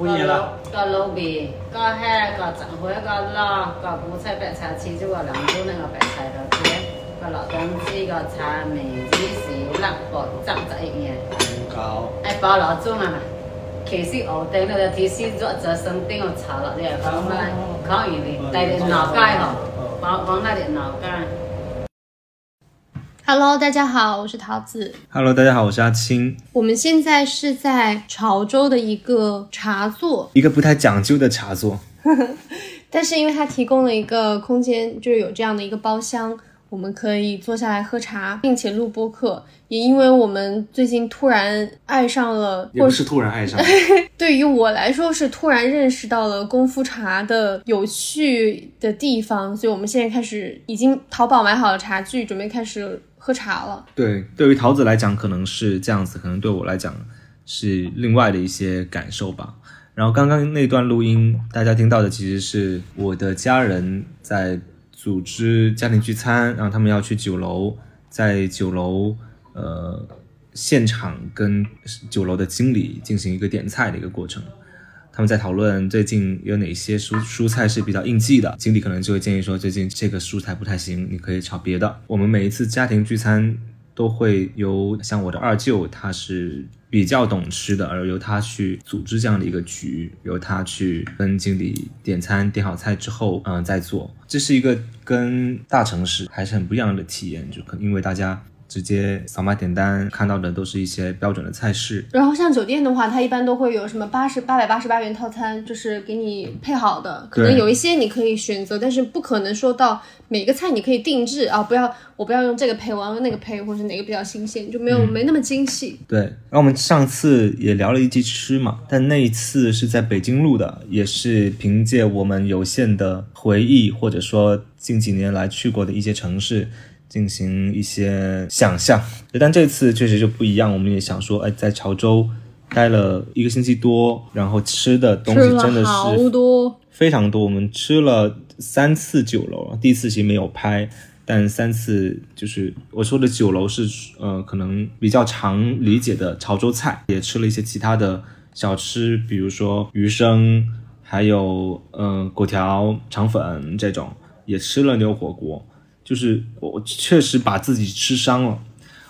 半年了。個老味，個蝦，個雜貨，個撈，個古菜白菜，切咗個兩種那个白菜頭嘅，個老東子，個茶梅子是辣爆汁汁一樣，搞哎包老種啊嘛。其实我頂到就提示咗就生頂我炒了，你係講乜？講完你帶點腦街嗬，講講那點腦街。Hello，大家好，我是桃子。Hello，大家好，我是阿青，我们现在是在潮州的一个茶座，一个不太讲究的茶座。但是因为它提供了一个空间，就是有这样的一个包厢，我们可以坐下来喝茶，并且录播客。也因为我们最近突然爱上了，或者也不是突然爱上，对于我来说是突然认识到了功夫茶的有趣的地方，所以我们现在开始已经淘宝买好了茶具，准备开始喝茶了。对，对于桃子来讲可能是这样子，可能对我来讲是另外的一些感受吧。然后刚刚那段录音，大家听到的其实是我的家人在组织家庭聚餐，然后他们要去酒楼，在酒楼呃现场跟酒楼的经理进行一个点菜的一个过程。他们在讨论最近有哪些蔬蔬菜是比较应季的，经理可能就会建议说，最近这个蔬菜不太行，你可以炒别的。我们每一次家庭聚餐都会由像我的二舅，他是比较懂吃的，而由他去组织这样的一个局，由他去跟经理点餐，点好菜之后，嗯、再做。这是一个跟大城市还是很不一样的体验，就可能因为大家。直接扫码点单，看到的都是一些标准的菜式，然后像酒店的话，它一般都会有什么八十八百八十八元套餐，就是给你配好的。可能有一些你可以选择，但是不可能说到每个菜你可以定制啊，不要我不要用这个配，我要用那个配，或者哪个比较新鲜，就没有、没那么精细。对，然后我们上次也聊了一期吃嘛，但那一次是在北京录的，也是凭借我们有限的回忆，或者说近几年来去过的一些城市进行一些想象。但这次确实就不一样，我们也想说，哎，在潮州待了一个星期多，然后吃的东西真的是多，非常多，我们吃了三次酒楼，第一次其实没有拍，但三次就是我说的酒楼是呃可能比较常理解的潮州菜，也吃了一些其他的小吃，比如说鱼生，还有嗯、粿条、肠粉这种，也吃了牛火锅，就是我确实把自己吃伤了。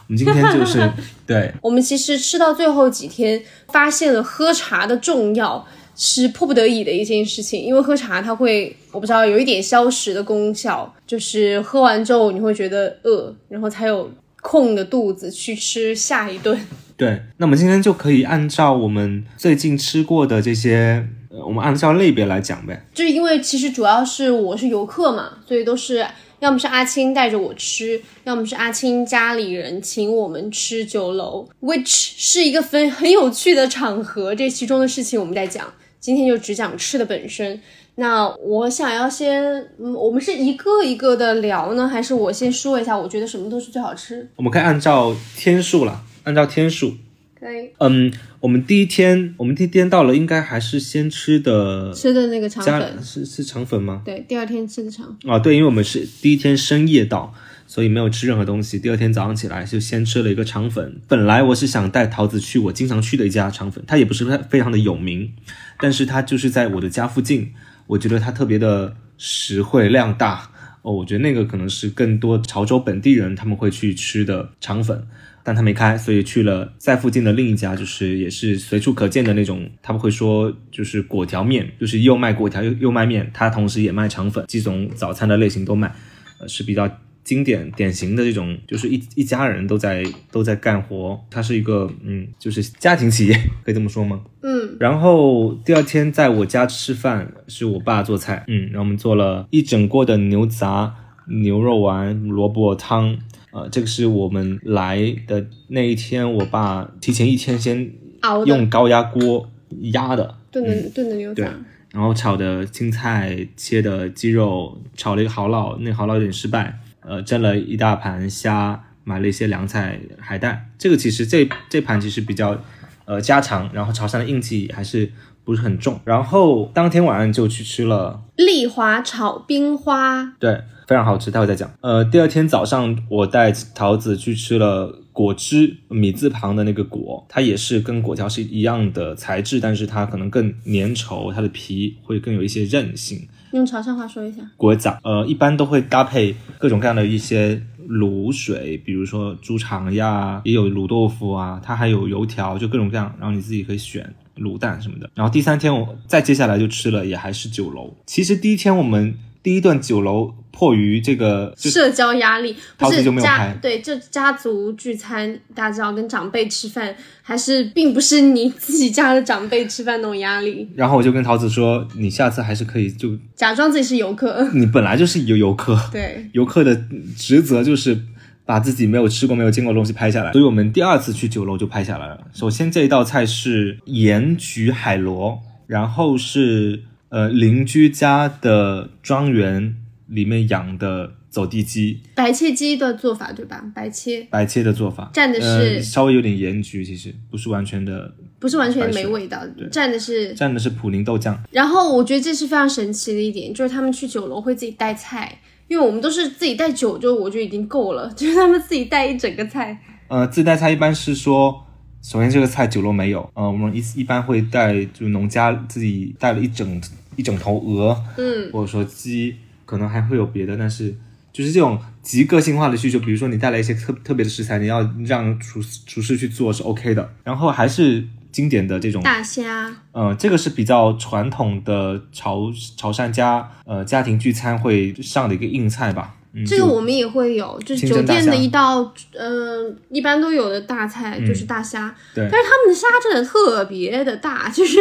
我们今天就是 对我们其实吃到最后几天，发现了喝茶的重要。是迫不得已的一件事情，因为喝茶它会，我不知道有一点消食的功效，就是喝完之后你会觉得饿，然后才有空的肚子去吃下一顿。对，那我们今天就可以按照我们最近吃过的这些，呃，我们按照类别来讲呗。就是因为其实主要是我是游客嘛，所以都是要么是阿青带着我吃，要么是阿青家里人请我们吃酒楼，which 是一个分很有趣的场合。这其中的事情我们在讲，今天就只讲吃的本身。那我想要先，嗯，我们是一个一个的聊呢，还是我先说一下，我觉得什么都是最好吃？我们可以按照天数了，按照天数。可以嗯，我们第一天，我们第一天到了，应该还是先吃的吃的那个肠粉，是是肠粉吗？对，第二天吃的肠。啊，对，因为我们是第一天深夜到，所以没有吃任何东西。第二天早上起来就先吃了一个肠粉。本来我是想带桃子去我经常去的一家肠粉，它也不是非常的有名，但是它就是在我的家附近，我觉得它特别的实惠量大哦。我觉得那个可能是更多潮州本地人他们会去吃的肠粉。但他没开，所以去了在附近的另一家，就是也是随处可见的那种，他们会说就是果条面，就是又卖果条又又卖面，它同时也卖肠粉，几种早餐的类型都卖，呃是比较经典典型的这种，就是一一家人都在都在干活，它是一个嗯，就是家庭企业，可以这么说吗？嗯，然后第二天在我家吃饭，是我爸做菜，嗯，然后我们做了一整锅的牛杂、牛肉丸、萝卜汤。呃，这个是我们来的那一天，我爸提前一天先熬用高压锅压的，炖的炖的牛对杂，然后炒的青菜，切的鸡肉，炒了一个蚝烙，那个蚝烙有点失败，呃，蒸了一大盘虾，买了一些凉菜、海带。这个其实这这盘其实比较呃家常，然后潮汕的印记还是不是很重。然后当天晚上就去吃了，丽华炒冰花，对，非常好吃，待会再讲。呃，第二天早上我带桃子去吃了果汁，米字旁的那个果，它也是跟果条是一样的材质，但是它可能更粘稠，它的皮会更有一些韧性。用潮汕话说一下。果枣，呃，一般都会搭配各种各样的一些卤水，比如说猪肠呀，也有卤豆腐啊，它还有油条，就各种各样，然后你自己可以选卤蛋什么的。然后第三天我再接下来就吃了，也还是酒楼。其实第一天我们第一段酒楼迫于这个社交压力不是家就没有拍对，就家族聚餐，大家知道跟长辈吃饭，还是并不是你自己家的长辈吃饭那种压力，然后我就跟桃子说，你下次还是可以就假装自己是游客。你本来就是游游客，对，游客的职责就是把自己没有吃过、没有见过的东西拍下来，所以我们第二次去酒楼就拍下来了。首先这一道菜是盐焗海螺，然后是呃邻居家的庄园里面养的走地鸡，白切鸡的做法对吧？白切白切的做法，蘸的呃、是稍微有点盐焗，其实不是完全的，不是完全没味道，蘸的是。蘸的是普宁豆酱。然后我觉得这是非常神奇的一点，就是他们去酒楼会自己带菜，因为我们都是自己带酒，就我就已经够了，就是他们自己带一整个菜。呃，自带菜一般是说，首先这个菜酒楼没有，呃，我们一一般会带，就农家自己带了一整一整头鹅，嗯，或者说鸡，可能还会有别的，但是就是这种极个性化的需求，比如说你带来一些特特别的食材，你要让厨厨师去做是 OK 的，然后还是经典的这种大虾，呃，这个是比较传统的潮潮汕家呃家庭聚餐会上的一个硬菜吧。嗯，这个我们也会有，就是酒店的一道，呃，一般都有的大菜就是大虾，嗯对。但是他们的虾真的特别的大，就是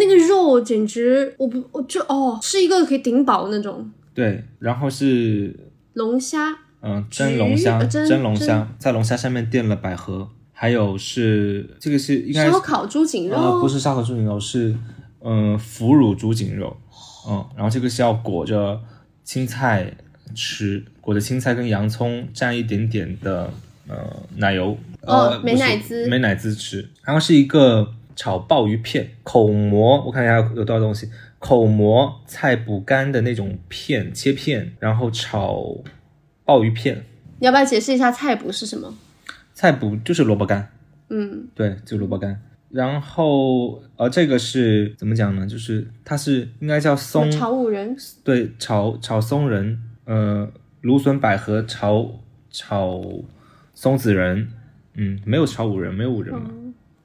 那个肉简直，我不，我就哦，是一个可以顶饱那种对，然后是龙虾，嗯，蒸龙虾，呃蒸蒸龙虾，在龙虾上面垫了百合，还有是这个是应该是烧烤猪颈肉，呃不是烧烤猪颈肉，是嗯腐乳猪颈肉，嗯，然后这个是要裹着青菜吃，裹着青菜跟洋葱蘸一点点的呃奶油，哦呃美乃滋不是美乃滋吃，然后是一个炒鲍鱼片，口蘑，我看一下有多少东西，口蘑、菜脯干的那种片切片，然后炒鲍鱼片。你要不要解释一下菜脯是什么？菜脯就是萝卜干，嗯，对，就萝卜干。然后呃，这个是怎么讲呢？就是它是应该叫松，炒五仁，对，炒炒松仁，呃，芦笋百合炒炒松子仁，嗯，没有炒五仁，没有五仁嘛。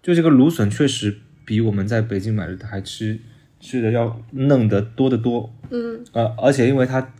就这个芦笋确实比我们在北京买的还吃吃的要嫩得多得多，嗯，呃，而且因为它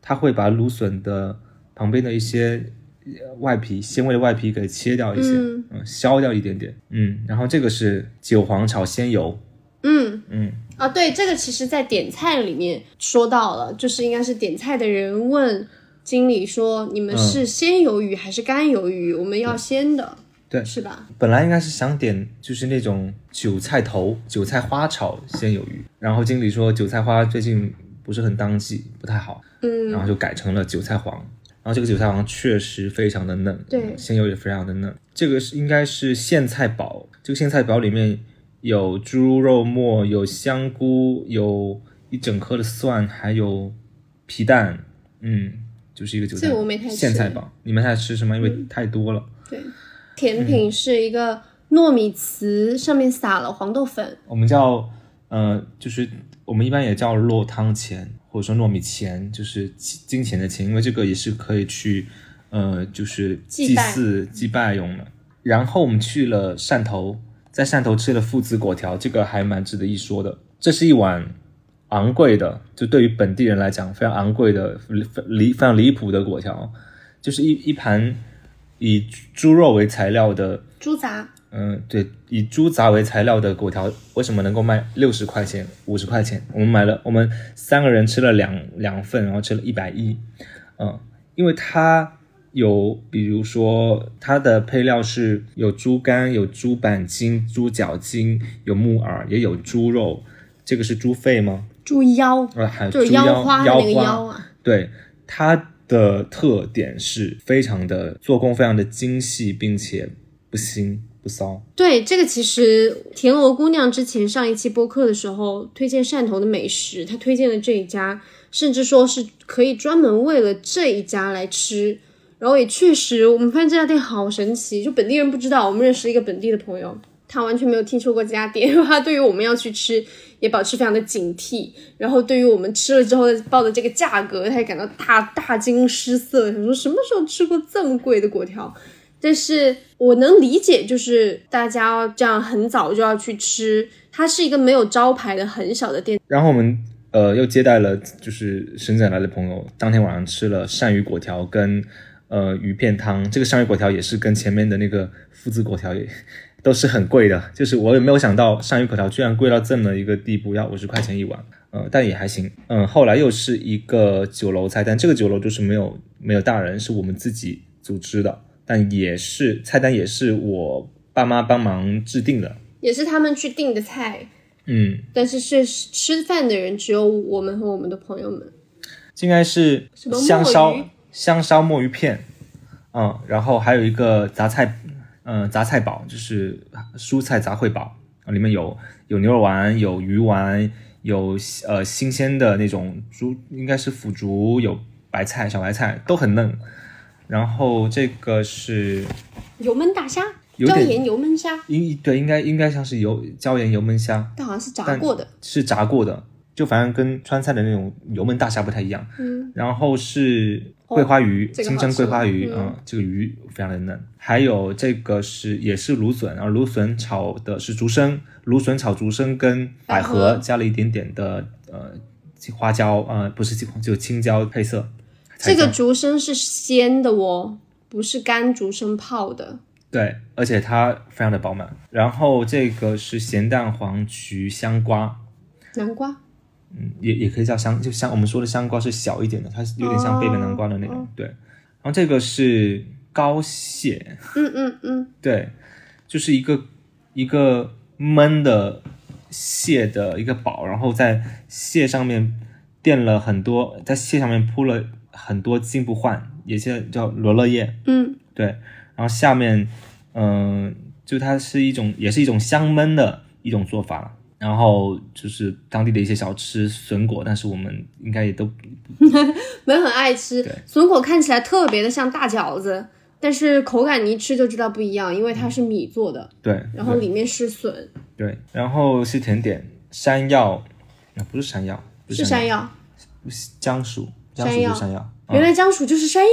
它会把芦笋的旁边的一些呃外皮纤维的外皮给切掉一些，嗯。嗯，削掉一点点，嗯，然后这个是韭黄炒鲜油，嗯。嗯，啊，对，这个其实在点菜里面说到了，就是应该是点菜的人问经理说：“你们是鲜鱿鱼还是干鱿鱼？我们要鲜的，对是吧？本来应该是想点就是那种韭菜头、韭菜花炒鲜鱿鱼，然后经理说韭菜花最近不是很当季，不太好，嗯，然后就改成了韭菜黄。然后这个韭菜黄确实非常的嫩，对鲜鱿也非常的嫩。这个是应该是苋菜煲，这个苋菜煲里面有猪肉末，有香菇，有一整颗的蒜，还有皮蛋，嗯，就是一个韭菜这个我没太吃苋菜煲。你们太吃什么？因为太多了。对。甜品是一个糯米糍，上面撒了黄豆粉，我们叫呃，就是我们一般也叫落汤钱，或者说糯米钱，就是金金钱的钱，因为这个也是可以去呃，就是祭祀祭拜用的。然后我们去了汕头，在汕头吃了父子果条，这个还蛮值得一说的。这是一碗昂贵的，就对于本地人来讲非常昂贵的离非常离谱的果条，就是一一盘以猪肉为材料的猪杂，嗯，对，以猪杂为材料的果条为什么能够卖六十块钱、五十块钱？我们买了，我们三个人吃了两两份，然后吃了一百一。嗯，因为它有，比如说它的配料是有猪肝、有猪板筋、猪脚筋，有木耳，也有猪肉。这个是猪肺吗？猪腰，呃，还有就是猪腰花那个腰花腰啊。对，它的特点是非常的做工非常的精细，并且不腥不骚。对，这个其实田螺姑娘之前上一期播客的时候推荐汕头的美食，她推荐的这一家甚至说是可以专门为了这一家来吃。然后也确实，我们发现这家店好神奇，就本地人不知道。我们认识一个本地的朋友，他完全没有听说过这家店，因 为他对于我们要去吃也保持非常的警惕。然后对于我们吃了之后报的这个价格，他也感到大大惊失色，想说什么时候吃过这么贵的粿条？但是我能理解，就是大家这样很早就要去吃，它是一个没有招牌的很小的店。然后我们呃又接待了就是深圳来的朋友，当天晚上吃了鳝鱼粿条跟呃鱼片汤。这个鳝鱼粿条也是跟前面的那个夫子粿条也都是很贵的，就是我也没有想到鳝鱼口条居然贵到这么一个地步，要五十块钱一碗。呃，但也还行。嗯，后来又是一个酒楼菜单，这个酒楼就是没有没有大人，是我们自己组织的。但也是菜单，也是我爸妈帮忙制定的，也是他们去订的菜。嗯，但是是吃饭的人只有我们和我们的朋友们。应该是香烧香烧墨鱼片，嗯，然后还有一个杂菜，嗯，杂菜煲就是蔬菜杂烩煲啊，里面有有牛肉丸，有鱼丸，有呃新鲜的那种猪，应该是腐竹，有白菜小白菜都很嫩。然后这个是油焖大虾，椒盐油焖虾，应对应该应该像是油椒盐油焖虾，但好像是炸过的。是炸过的，就反正跟川菜的那种油焖大虾不太一样。嗯，然后是桂花鱼，这个清蒸桂花鱼，嗯嗯，这个鱼非常的嫩。还有这个是也是芦笋，然后芦笋炒的是竹笙，芦笋炒竹笙跟百合加了一点点的呃花椒，呃不是青就青椒配色。这个竹笙是鲜的哦，不是干竹笙泡的。对，而且它非常的饱满。然后这个是咸蛋黄焗香瓜，南瓜，嗯，也也可以叫香，就香我们说的香瓜是小一点的，它是有点像贝贝南瓜的那种。对，然后这个是膏蟹，嗯嗯嗯，对，就是一个一个焖的蟹的一个堡，然后在蟹上面垫了很多，在蟹上面铺了很多金不换，也叫叫罗勒叶，嗯，对，然后下面，嗯、就它是一种，也是一种香焖的一种做法。然后就是当地的一些小吃笋果，但是我们应该也都 没很爱吃。笋果看起来特别的像大饺子，但是口感你一吃就知道不一样，因为它是米做的，对，然后里面是笋，对，然后是甜点，山药，啊不是山药，不是山山药。姜薯，姜山药薯是山药，嗯原来姜薯就是山药。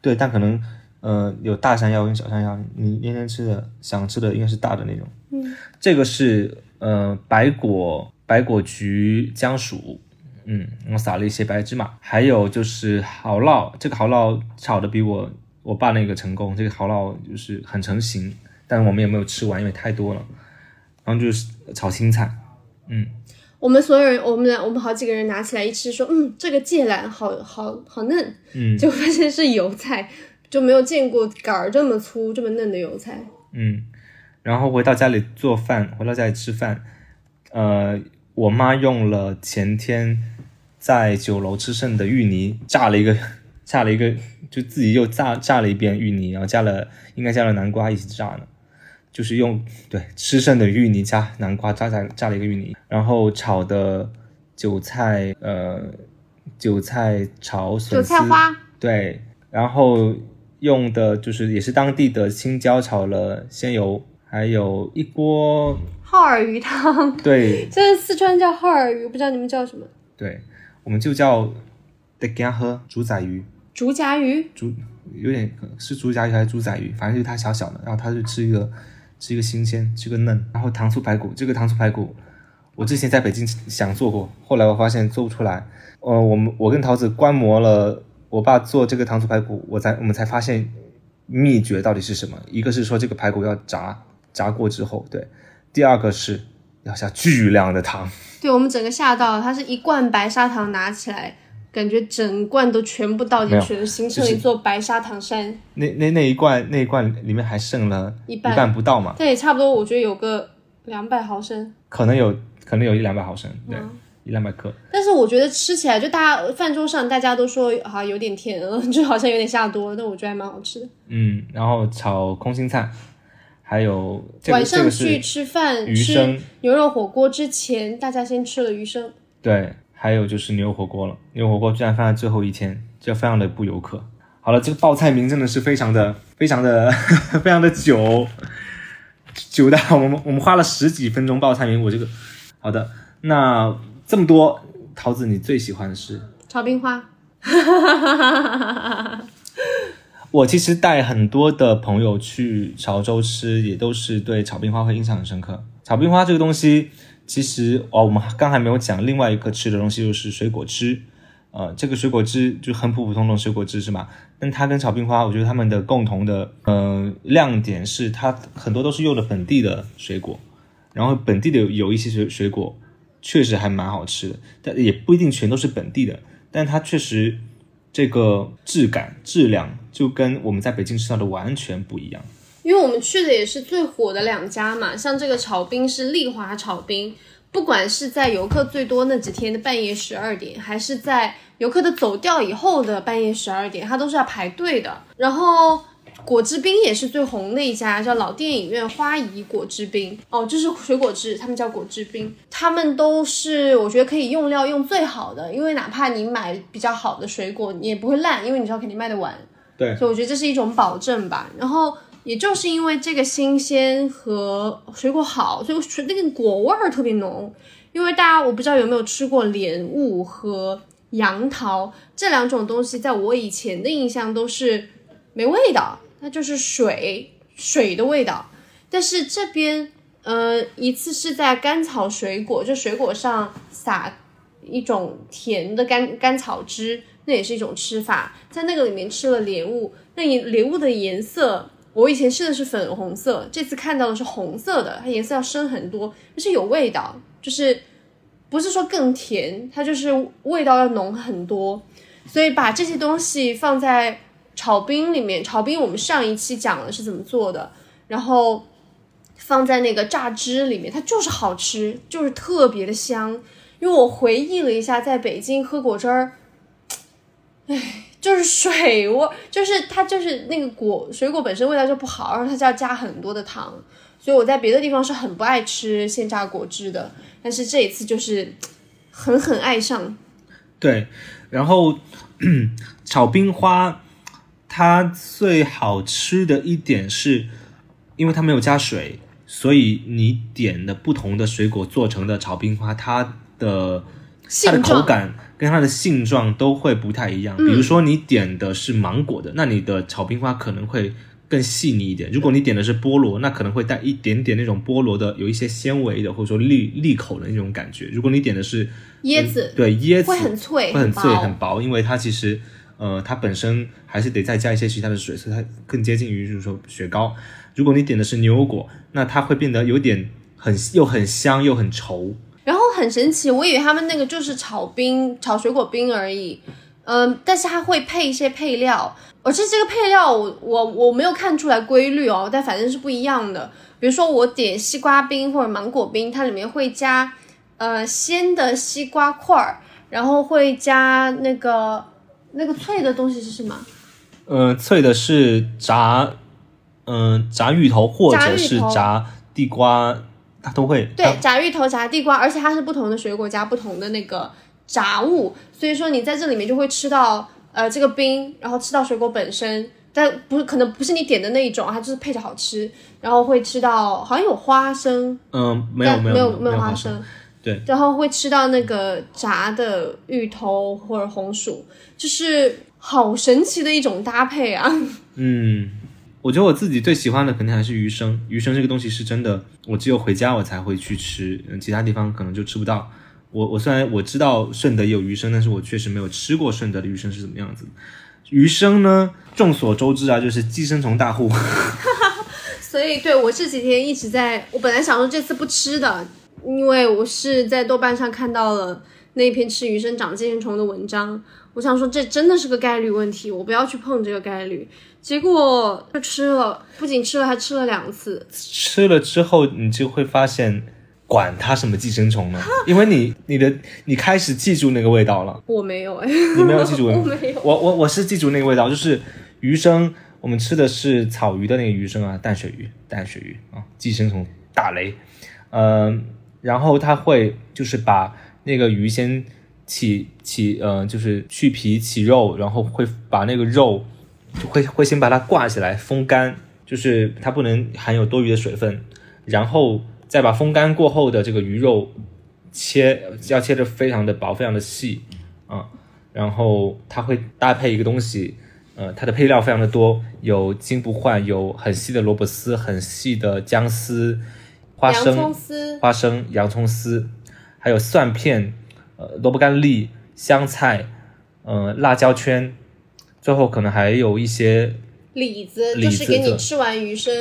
对，但可能呃有大山药跟小山药，你今天吃的想吃的应该是大的那种。嗯，这个是呃白果白果菊姜薯，嗯，我撒了一些白芝麻，还有就是蚝烙，这个蚝烙炒的比我我爸那个成功，这个蚝烙就是很成型，但我们也没有吃完，因为太多了。然后就是炒青菜，嗯我们所有人，我们俩，我们好几个人拿起来一吃，说，嗯，这个芥蓝好好好嫩，嗯就发现是油菜，就没有见过杆儿这么粗、这么嫩的油菜。嗯，然后回到家里做饭，回到家里吃饭，呃，我妈用了前天在酒楼吃剩的芋泥炸了一个，炸了一个，就自己又炸炸了一遍芋泥，然后加了应该加了南瓜一起炸呢，就是用对吃剩的芋泥加南瓜炸炸炸了一个芋泥，然后炒的韭菜呃韭菜炒笋韭丝，菜花，对，然后用的就是也是当地的青椒炒了鲜油，还有一锅耗儿鱼汤，对。这四川叫耗儿鱼，不知道你们叫什么？对，我们就叫的干喝猪仔鱼，竹夹鱼，竹有点是竹夹鱼还是猪仔鱼，反正就是它小小的，然后它就吃一个吃一个新鲜，吃个嫩，然后糖醋排骨，这个糖醋排骨我之前在北京想做过，后来我发现做不出来，呃，我们我跟桃子观摩了我爸做这个糖醋排骨，我才我们才发现秘诀到底是什么，一个是说这个排骨要炸炸过之后，对，第二个是要下巨量的糖。对我们整个吓到了，它是一罐白砂糖拿起来，感觉整罐都全部倒进去了，形成就是一座白砂糖山。那那那一罐那一罐里面还剩了一半半不到嘛，对差不多，我觉得有个两百毫升。可能有可能有一两百毫升，对，嗯一两百克。但是我觉得吃起来，就大家饭桌上大家都说啊有点甜，就好像有点下多了，但我觉得还蛮好吃的。嗯，然后炒空心菜，还有这个晚上去吃饭鱼吃生，牛肉火锅之前，大家先吃了鱼生。对，还有就是牛火锅了。牛火锅居然放在最后一天，这非常的不游客。好了，这个报菜名真的是非常的、非常的、非常的久，久到我们我们花了十几分钟报菜名。我这个好的，那这么多，桃子你最喜欢的是？炒冰花。我其实带很多的朋友去潮州吃，也都是对炒冰花会印象很深刻。炒冰花这个东西，其实哦，我们刚还没有讲另外一个吃的东西，就是水果汁。呃，这个水果汁就很普普通通水果汁是吧？但它跟炒冰花，我觉得它们的共同的呃亮点是，它很多都是用的本地的水果，然后本地的有一些水水果确实还蛮好吃的，但也不一定全都是本地的，但它确实这个质感质量就跟我们在北京吃到的完全不一样。因为我们去的也是最火的两家嘛，像这个炒冰是丽华炒冰，不管是在游客最多那几天的半夜十二点，还是在游客的走掉以后的半夜十二点，它都是要排队的。然后果汁冰也是最红的一家，叫老电影院花姨果汁冰。哦，这是水果汁，他们叫果汁冰。他们都是我觉得可以用料用最好的，因为哪怕你买比较好的水果，你也不会烂，因为你知道肯定卖得完。对，所以我觉得这是一种保证吧。然后也就是因为这个新鲜和水果好，所以水那个果味儿特别浓。因为大家我不知道有没有吃过莲雾和杨桃这两种东西，在我以前的印象都是没味道，它就是水水的味道。但是这边呃一次是在甘草水果，就水果上撒一种甜的甘甘草汁，那也是一种吃法。在那个里面吃了莲雾，那你莲雾的颜色，我以前吃的是粉红色，这次看到的是红色的，它颜色要深很多，而且有味道，就是不是说更甜，它就是味道要浓很多。所以把这些东西放在炒冰里面，炒冰我们上一期讲了是怎么做的，然后放在那个榨汁里面，它就是好吃，就是特别的香。因为我回忆了一下，在北京喝果汁儿，唉，就是水味，就是它就是那个果水果本身味道就不好，然后它就要加很多的糖，所以我在别的地方是很不爱吃现榨果汁的，但是这一次就是狠狠爱上。对，然后 炒冰花，它最好吃的一点是，因为它没有加水，所以你点的不同的水果做成的炒冰花，它的它的口感跟它的性状都会不太一样。比如说你点的是芒果的，那你的炒冰花可能会更细腻一点；如果你点的是菠萝，那可能会带一点点那种菠萝的有一些纤维的，或者说利利口的那种感觉。如果你点的是椰子。对椰子会很脆会很脆很薄。很薄，因为它其实呃它本身还是得再加一些其他的水，所以它更接近于就是说雪糕。如果你点的是牛油果，那它会变得有点很又很香又很稠。然后很神奇，我以为他们那个就是炒冰、炒水果冰而已，嗯，但是它会配一些配料，而且这个配料我我我没有看出来规律哦，但反正是不一样的。比如说我点西瓜冰或者芒果冰，它里面会加呃鲜的西瓜块儿，然后会加那个那个脆的东西是什么？嗯、脆的是炸，嗯、炸芋头或者是炸地瓜，它都会。对，炸芋头、炸地瓜，而且它是不同的水果加不同的那个炸物，所以说你在这里面就会吃到呃这个冰，然后吃到水果本身，但不是可能不是你点的那一种，它就是配着好吃，然后会吃到好像有花生，嗯、没有但没有没有花生。对，然后会吃到那个炸的芋头或者红薯，就是好神奇的一种搭配啊！嗯，我觉得我自己最喜欢的肯定还是鱼生。鱼生这个东西是真的，我只有回家我才会去吃，嗯，其他地方可能就吃不到。我我虽然我知道顺德也有鱼生，但是我确实没有吃过顺德的鱼生是怎么样子的。鱼生呢，众所周知啊，就是寄生虫大户。所以对我这几天一直在，我本来想说这次不吃的，因为我是在豆瓣上看到了那一篇吃鱼生长寄生虫的文章，我想说这真的是个概率问题，我不要去碰这个概率。结果就吃了，不仅吃了，还吃了两次。吃了之后，你就会发现，管它什么寄生虫呢？因为你你的你开始记住那个味道了。我没有哎，你没有记住 我没有。我我我是记住那个味道，就是鱼生，我们吃的是草鱼的那个鱼生啊，淡水鱼，淡水鱼啊，寄生虫大雷，嗯、然后它会就是把那个鱼先起起呃就是去皮起肉，然后会把那个肉就会会先把它挂起来风干，就是它不能含有多余的水分，然后再把风干过后的这个鱼肉切要切的非常的薄，非常的细啊、然后它会搭配一个东西。呃，它的配料非常的多，有金不换，有很细的萝卜丝，很细的姜丝，花生、丝，花生、洋葱丝，还有蒜片、呃萝卜干粒、香菜、呃辣椒圈，最后可能还有一些李子李就是给你吃完鱼生，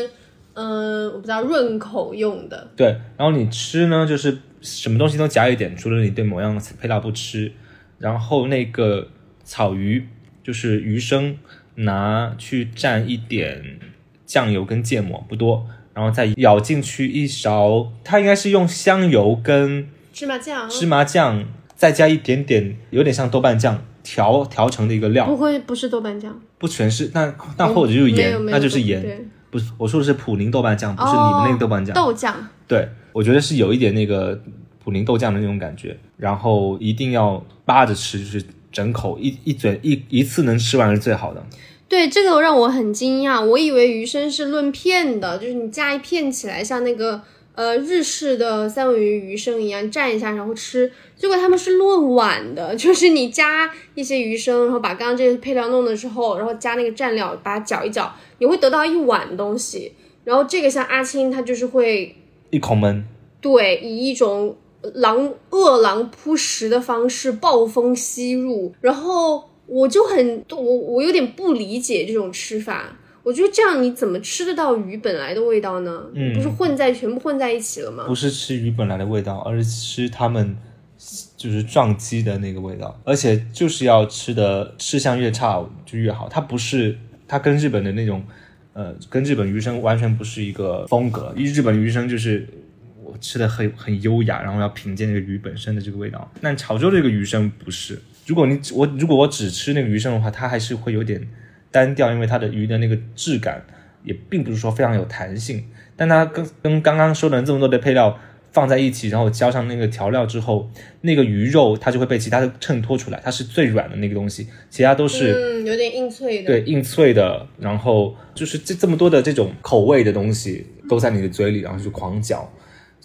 嗯、我不知道润口用的。对，然后你吃呢，就是什么东西都夹一点，除了你对某样配料不吃，然后那个草鱼就是鱼生，拿去蘸一点酱油跟芥末，不多，然后再舀进去一勺，它应该是用香油跟芝麻酱芝麻酱，再加一点点有点像豆瓣酱调调成的一个料，不会不是豆瓣酱，不全是，那那或者就是盐那就是盐，不是，我说的是普宁豆瓣酱，不是你们那个豆瓣酱。豆酱。对，我觉得是有一点那个普宁豆酱的那种感觉，然后一定要扒着吃，就是整口一一嘴一一次能吃完是最好的。对，这个让我很惊讶，我以为鱼生是论片的，就是你夹一片起来，像那个呃日式的三文鱼鱼生一样蘸一下然后吃。结果他们是论碗的，就是你加一些鱼生，然后把刚刚这些配料弄了之后，然后加那个蘸料，把它搅一搅，你会得到一碗东西。然后这个像阿青，他就是会一口闷，对，以一种狼饿狼扑食的方式暴风吸入，然后我就很我我有点不理解这种吃法。我觉得这样你怎么吃得到鱼本来的味道呢？嗯不是混在全部混在一起了吗？不是吃鱼本来的味道，而是吃它们就是撞击的那个味道，而且就是要吃的吃相越差就越好。它不是它跟日本的那种呃，跟日本鱼生完全不是一个风格。日本鱼生就是我吃的很很优雅，然后要品鉴那个鱼本身的这个味道。但潮州这个鱼生不是，如果你我如果我只吃那个鱼生的话，它还是会有点单调，因为它的鱼的那个质感也并不是说非常有弹性。但它跟跟刚刚说的这么多的配料放在一起，然后浇上那个调料之后，那个鱼肉它就会被其他的衬托出来，它是最软的那个东西，其他都是。嗯，有点硬脆的。对，硬脆的，然后就是这这么多的这种口味的东西都在你的嘴里，然后就狂嚼，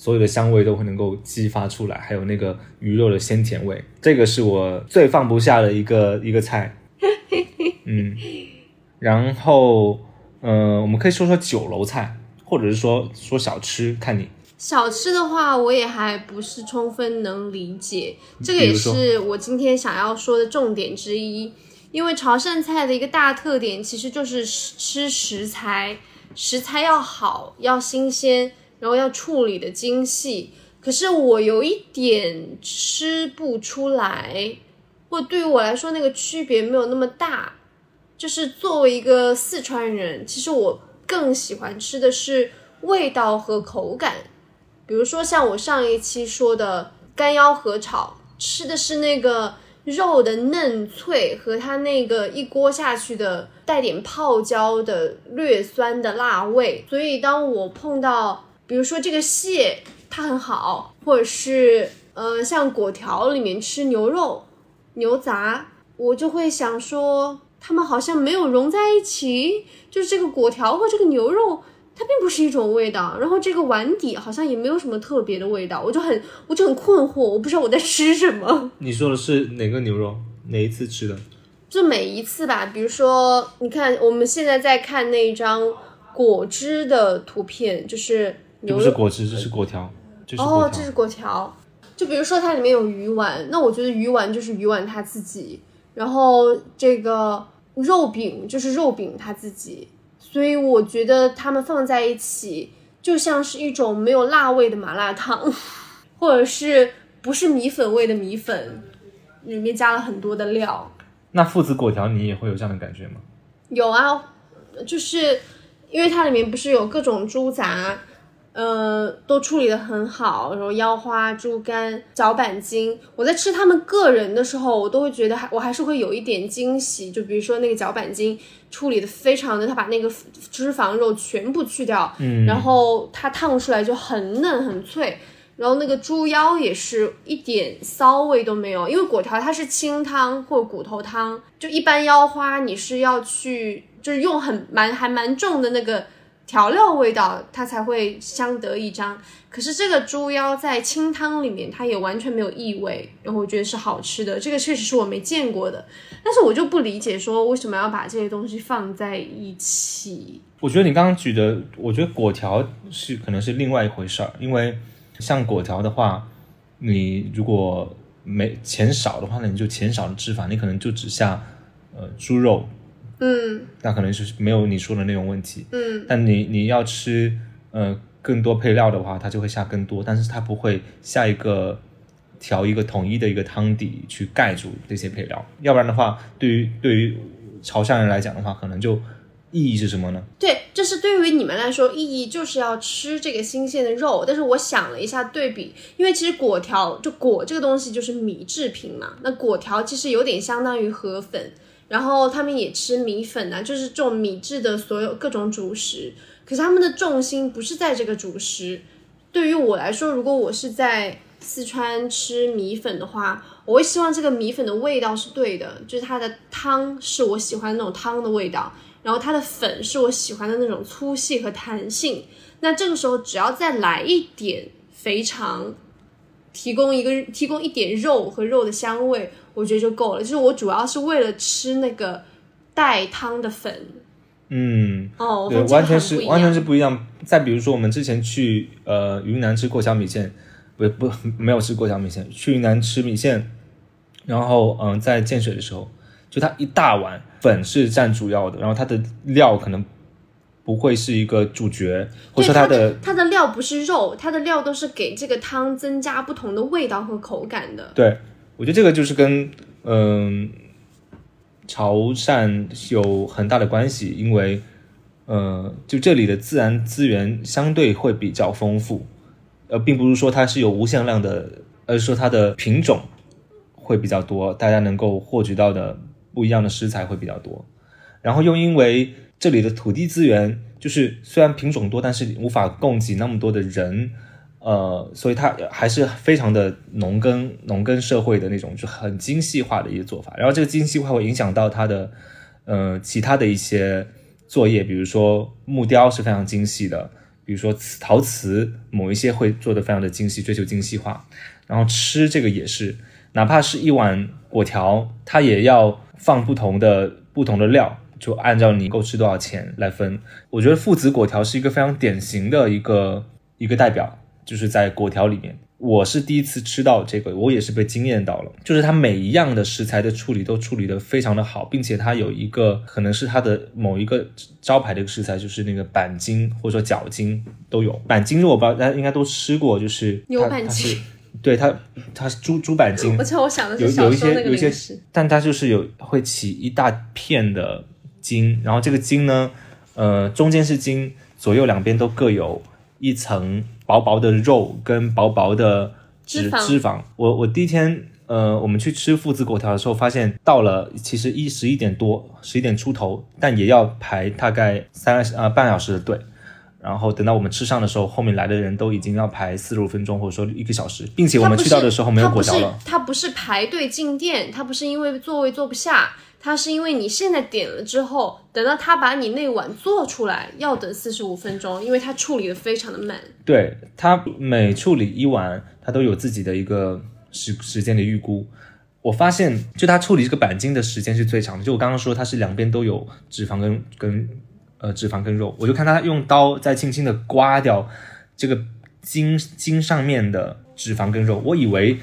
所有的香味都会能够激发出来，还有那个鱼肉的鲜甜味，这个是我最放不下的一个一个菜。嗯，然后呃，我们可以说说酒楼菜，或者是说说小吃，看你。小吃的话，我也还不是充分能理解，这个也是我今天想要说的重点之一。因为潮汕菜的一个大特点，其实就是吃吃食材，食材要好，要新鲜，然后要处理的精细。可是我有一点吃不出来，或对于我来说，那个区别没有那么大。就是作为一个四川人，其实我更喜欢吃的是味道和口感。比如说像我上一期说的干腰合炒，吃的是那个肉的嫩脆和它那个一锅下去的带点泡椒的略酸的辣味。所以当我碰到，比如说这个蟹它很好，或者是呃像果条里面吃牛肉、牛杂，我就会想说，他们好像没有融在一起，就是这个果条和这个牛肉。它并不是一种味道，然后这个碗底好像也没有什么特别的味道，我就很我就很困惑，我不知道我在吃什么。你说的是哪个牛肉？哪一次吃的？就每一次吧，比如说，你看我们现在在看那一张果汁的图片，就是这牛肉不是果汁，这是果条，这是粿哦，这是果条。就比如说它里面有鱼丸，那我觉得鱼丸就是鱼丸它自己，然后这个肉饼就是肉饼它自己，所以我觉得它们放在一起就像是一种没有辣味的麻辣烫，或者是不是米粉味的米粉，里面加了很多的料。那父子果条你也会有这样的感觉吗？有啊，就是因为它里面不是有各种猪杂，呃，都处理的很好，然后腰花、猪肝、脚板筋，我在吃他们个人的时候，我都会觉得还我还是会有一点惊喜，就比如说那个脚板筋处理的非常的，他把那个脂肪肉全部去掉，嗯，然后它烫出来就很嫩很脆。然后那个猪腰也是一点骚味都没有，因为果条它是清汤或骨头汤，就一般腰花你是要去就是用很蛮还蛮重的那个调料味道，它才会相得益彰。可是这个猪腰在清汤里面，它也完全没有异味，然后我觉得是好吃的，这个确实是我没见过的。但是我就不理解说为什么要把这些东西放在一起。我觉得你刚刚举的，我觉得果条是可能是另外一回事儿，因为像果条的话，你如果没钱少的话呢，你就钱少的脂肪，你可能就只下呃猪肉，嗯那可能是没有你说的那种问题。嗯但你你要吃呃更多配料的话，它就会下更多，但是它不会下一个调一个统一的一个汤底去盖住这些配料，要不然的话，对于对于潮汕人来讲的话，可能就意义是什么呢？对，这是对于你们来说意义就是要吃这个新鲜的肉。但是我想了一下对比，因为其实果条就果这个东西就是米制品嘛，那果条其实有点相当于河粉，然后他们也吃米粉啊，就是这种米制的所有各种主食。可是他们的重心不是在这个主食。对于我来说，如果我是在四川吃米粉的话，我会希望这个米粉的味道是对的，就是它的汤是我喜欢的那种汤的味道。然后它的粉是我喜欢的那种粗细和弹性。那这个时候只要再来一点肥肠，提供一个提供一点肉和肉的香味，我觉得就够了。就是我主要是为了吃那个带汤的粉。嗯，哦，对，完全是完全是不一样。再比如说，我们之前去呃云南吃过桥米线，不不没有吃过桥米线，去云南吃米线，然后嗯、在建水的时候，就它一大碗粉是占主要的，然后它的料可能不会是一个主角，或者说它的它的料不是肉，它的料都是给这个汤增加不同的味道和口感的。对，我觉得这个就是跟嗯、潮汕有很大的关系，因为呃，就这里的自然资源相对会比较丰富，呃，并不是说它是有无限量的，而是说它的品种会比较多，大家能够获取到的不一样的食材会比较多。然后又因为这里的土地资源，就是虽然品种多，但是无法供给那么多的人，呃，所以它还是非常的农耕农耕社会的那种，就很精细化的一个做法。然后这个精细化会影响到它的呃其他的一些作业，比如说木雕是非常精细的，比如说瓷陶瓷某一些会做的非常的精细，追求精细化。然后吃这个也是，哪怕是一碗果条，它也要放不同的不同的料。就按照你够吃多少钱来分，我觉得父子果条是一个非常典型的一个一个代表，就是在果条里面，我是第一次吃到这个，我也是被惊艳到了。就是它每一样的食材的处理都处理的非常的好，并且它有一个可能是它的某一个招牌的一个食材，就是那个板筋或者说脚筋都有。板筋肉我不知道大家应该都吃过，就是牛板筋对它它是猪猪板筋 我，知道我想的有是小有一时候那个些有一些。但它就是有会起一大片的筋，然后这个筋呢，呃，中间是筋，左右两边都各有一层薄薄的肉跟薄薄的脂脂肪。我我第一天呃，我们去吃父子果条的时候，发现到了其实一十一点多，十一点出头，但也要排大概三呃半小时的队。然后等到我们吃上的时候，后面来的人都已经要排四十五分钟，或者说一个小时，并且我们去到的时候没有果条了。他不是排队进店，他不是因为座位坐不下，它是因为你现在点了之后，等到他把你那碗做出来，要等四十五分钟，因为它处理的非常的慢。对它每处理一碗，它都有自己的一个时时间的预估。我发现，就它处理这个板筋的时间是最长的。就我刚刚说，它是两边都有脂肪跟跟呃脂肪跟肉，我就看它用刀在轻轻的刮掉这个筋筋上面的脂肪跟肉。我以为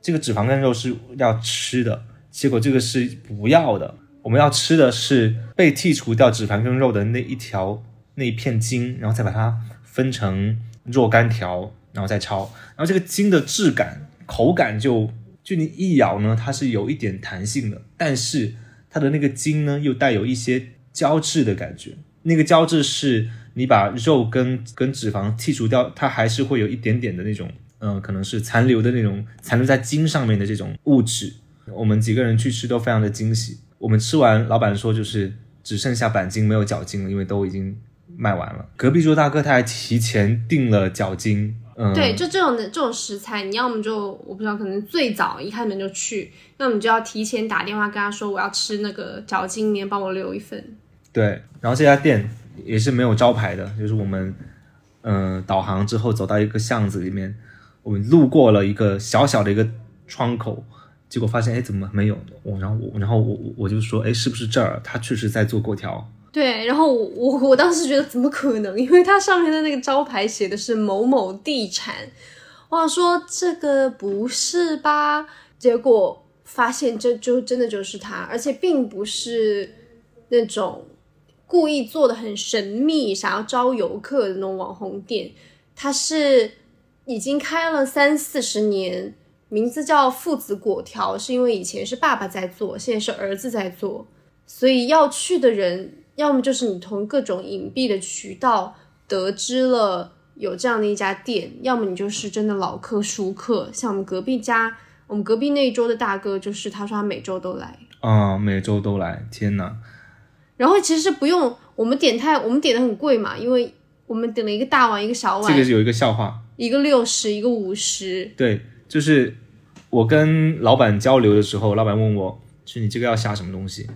这个脂肪跟肉是要吃的，结果这个是不要的。我们要吃的是被剔除掉脂肪跟肉的那一条那一片筋，然后再把它分成若干条，然后再焯。然后这个筋的质感、口感就就你一咬呢，它是有一点弹性的，但是它的那个筋呢又带有一些胶质的感觉。那个胶质是你把肉跟跟脂肪剔除掉，它还是会有一点点的那种，嗯、可能是残留的那种残留在筋上面的这种物质。我们几个人去吃都非常的惊喜。我们吃完，老板说就是只剩下板筋没有脚筋了，因为都已经卖完了。隔壁桌大哥他还提前订了脚筋，嗯，对，就这种的这种食材，你要么就我不知道，可能最早一开门就去，要么你就要提前打电话跟他说我要吃那个脚筋你，帮我留一份。对，然后这家店也是没有招牌的，就是我们嗯、呃导航之后走到一个巷子里面，我们路过了一个小小的一个窗口，结果发现哎怎么没有？我然后我然后我我就说哎是不是这儿？他确实在做过条。对，然后我我我当时觉得怎么可能？因为它上面的那个招牌写的是某某地产，我想说这个不是吧？结果发现这就真的就是他，而且并不是那种故意做的很神秘，想要招游客的那种网红店，它是已经开了三四十年，名字叫父子果条，是因为以前是爸爸在做，现在是儿子在做，所以要去的人。要么就是你从各种隐蔽的渠道得知了有这样的一家店，要么你就是真的老客熟客。像我们隔壁家，我们隔壁那一桌的大哥，就是他说他每周都来，啊、每周都来，天呐！然后其实是不用我们点太，我们点的很贵嘛，因为我们点了一个大碗，一个小碗，这个是有一个笑话，一个六十，一个五十，对，就是我跟老板交流的时候，老板问我，是你这个要下什么东西？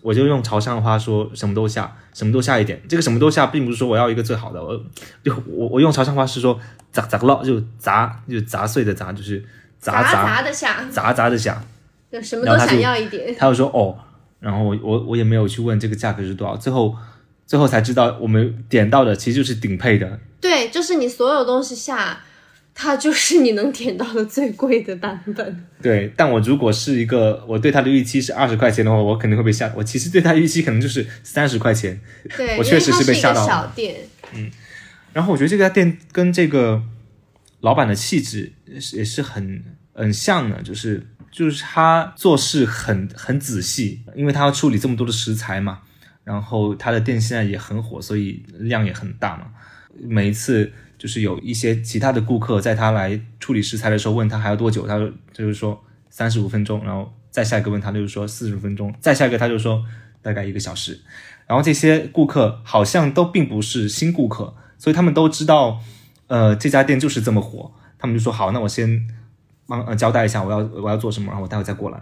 我就用潮汕话说什么都下，什么都下一点。这个什么都下，并不是说我要一个最好的，我就我我用潮汕话是说砸砸了，就砸就砸碎的砸，就是砸杂砸杂的下，砸砸的下。就什么都想要一点。他就说哦，然后我我我也没有去问这个价格是多少，最后最后才知道我们点到的其实就是顶配的，对，就是你所有东西下，它就是你能点到的最贵的版本。对，但我如果是一个我对它的预期是二十块钱的话，我肯定会被吓。我其实对它预期可能就是三十块钱。对，我确实是被吓到了小店，嗯然后我觉得这家店跟这个老板的气质也是也是很很像的，就是就是他做事很很仔细，因为他要处理这么多的食材嘛。然后他的店现在也很火，所以量也很大嘛。每一次就是有一些其他的顾客在他来处理食材的时候问他还要多久，他就就是说三十五分钟，然后再下一个问他就是说四十分钟，再下一个他就说大概一个小时。然后这些顾客好像都并不是新顾客，所以他们都知道，呃，这家店就是这么火。他们就说好，那我先帮呃交代一下我要我要做什么，然后我待会再过来。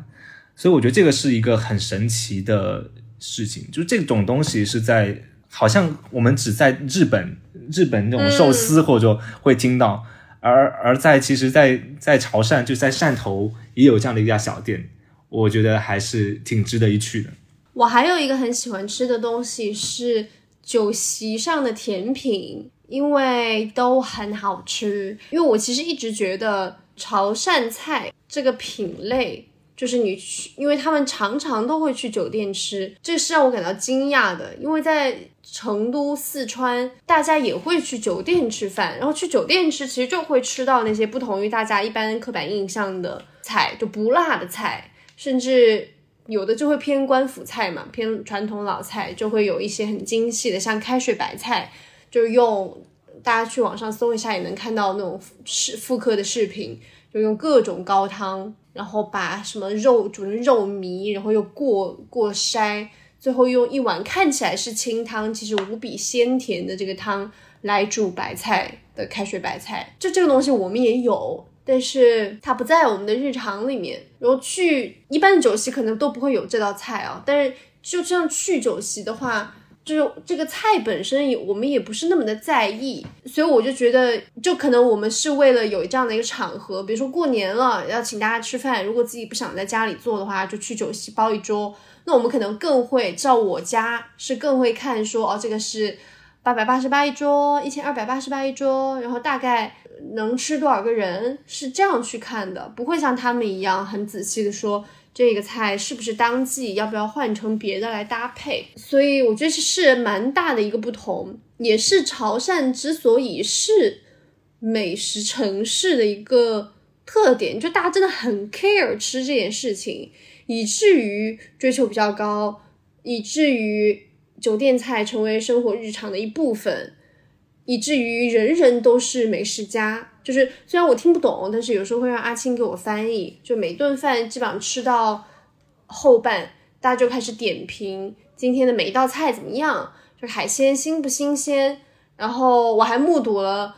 所以我觉得这个是一个很神奇的事情，就这种东西是在好像我们只在日本日本那种寿司或者会听到，而而在其实在，在潮汕就在汕头也有这样的一家小店，我觉得还是挺值得一去的。我还有一个很喜欢吃的东西是酒席上的甜品，因为都很好吃。因为我其实一直觉得潮汕菜这个品类，就是你去，因为他们常常都会去酒店吃，这是让我感到惊讶的。因为在成都、四川，大家也会去酒店吃饭，然后去酒店吃，其实就会吃到那些不同于大家一般刻板印象的菜，就不辣的菜，甚至。有的就会偏官府菜嘛，偏传统老菜，就会有一些很精细的，像开水白菜，就用大家去网上搜一下，也能看到那种视复刻的视频，就用各种高汤，然后把什么肉煮成肉糜，然后又过过筛，最后用一碗看起来是清汤，其实无比鲜甜的这个汤来煮白菜的开水白菜，就这个东西我们也有。但是它不在我们的日常里面，然后去一般的酒席可能都不会有这道菜啊。但是就这样去酒席的话，就是这个菜本身也我们也不是那么的在意，所以我就觉得，就可能我们是为了有这样的一个场合，比如说过年了要请大家吃饭，如果自己不想在家里做的话，就去酒席包一桌。那我们可能更会，照我家是更会看说，哦，这个是八百八十八一桌，一千二百八十八一桌，然后大概。能吃多少个人是这样去看的，不会像他们一样很仔细的说这个菜是不是当季，要不要换成别的来搭配。所以我觉得这是蛮大的一个不同，也是潮汕之所以是美食城市的一个特点，就大家真的很 care 吃这件事情，以至于追求比较高，以至于酒店菜成为生活日常的一部分。以至于人人都是美食家，就是虽然我听不懂，但是有时候会让阿青给我翻译。就每顿饭基本上吃到后半，大家就开始点评今天的每一道菜怎么样，就海鲜新不新鲜。然后我还目睹了，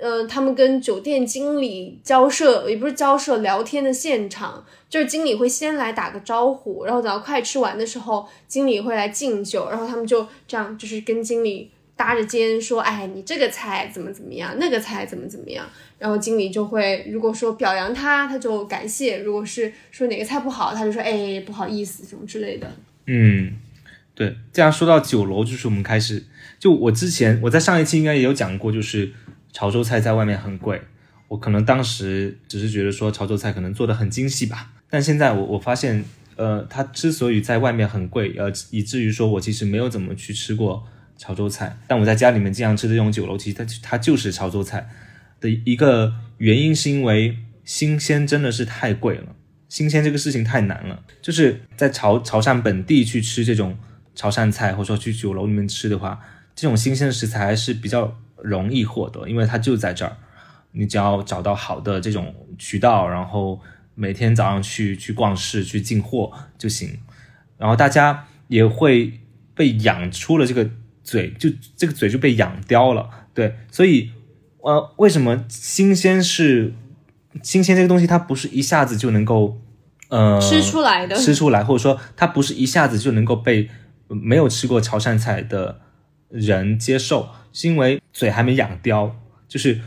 呃，他们跟酒店经理交涉，也不是交涉，聊天的现场，就是经理会先来打个招呼，然后等到快吃完的时候，经理会来敬酒，然后他们就这样，就是跟经理搭着肩说，哎，你这个菜怎么怎么样，那个菜怎么怎么样，然后经理就会如果说表扬他，他就感谢；如果是说哪个菜不好，他就说，哎，不好意思，什么之类的。嗯，对，这样说到酒楼，就是我们开始，就我之前我在上一期应该也有讲过，就是潮州菜在外面很贵，我可能当时只是觉得说潮州菜可能做的很精细吧，但现在我我发现，呃，它之所以在外面很贵，呃，以至于说我其实没有怎么去吃过潮州菜，但我在家里面经常吃的这种酒楼，其实它它就是潮州菜的一个原因，是因为新鲜真的是太贵了。新鲜这个事情太难了，就是在潮潮汕本地去吃这种潮汕菜，或者说去酒楼里面吃的话，这种新鲜的食材还是比较容易获得，因为它就在这儿，你只要找到好的这种渠道，然后每天早上去去逛市去进货就行，然后大家也会被养出了这个嘴，就这个嘴就被养刁了，对，所以呃，为什么新鲜是？新鲜这个东西，它不是一下子就能够，呃，吃出来的，吃出来，或者说它不是一下子就能够被没有吃过潮汕菜的人接受，是因为嘴还没养刁。就是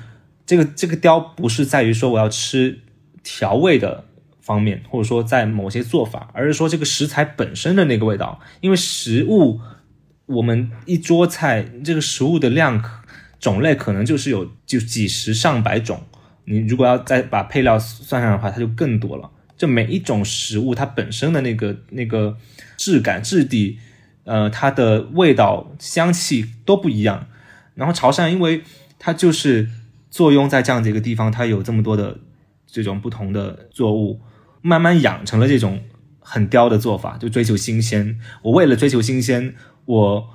这个这个刁不是在于说我要吃调味的方面，或者说在某些做法，而是说这个食材本身的那个味道。因为食物，我们一桌菜这个食物的量种类可能就是有就几十上百种。你如果要再把配料算上的话，它就更多了。就每一种食物，它本身的那个那个质感、质地，呃，它的味道、香气都不一样。然后潮汕，因为它就是坐拥在这样的一个地方，它有这么多的这种不同的作物，慢慢养成了这种很刁的做法，就追求新鲜。我为了追求新鲜，我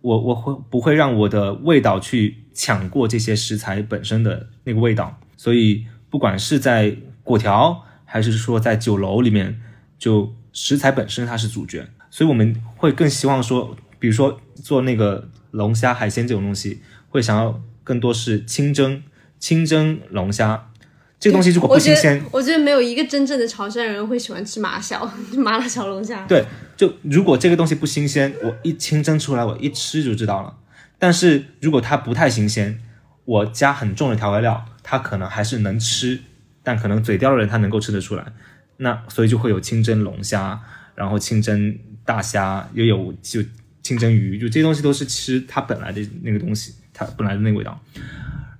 我我会不会让我的味道去抢过这些食材本身的那个味道？所以，不管是在果条，还是说在酒楼里面，就食材本身它是主角，所以我们会更希望说，比如说做那个龙虾、海鲜这种东西，会想要更多是清蒸、清蒸龙虾。这个东西如果不新鲜，我觉得没有一个真正的潮汕人会喜欢吃麻小 麻辣小龙虾。对，就如果这个东西不新鲜，我一清蒸出来，我一吃就知道了。但是如果它不太新鲜，我加很重的调味料。它可能还是能吃，但可能嘴刁的人他能够吃得出来，那所以就会有清蒸龙虾，然后清蒸大虾，又有就清蒸鱼，就这些东西都是吃它本来的那个东西，它本来的那个味道。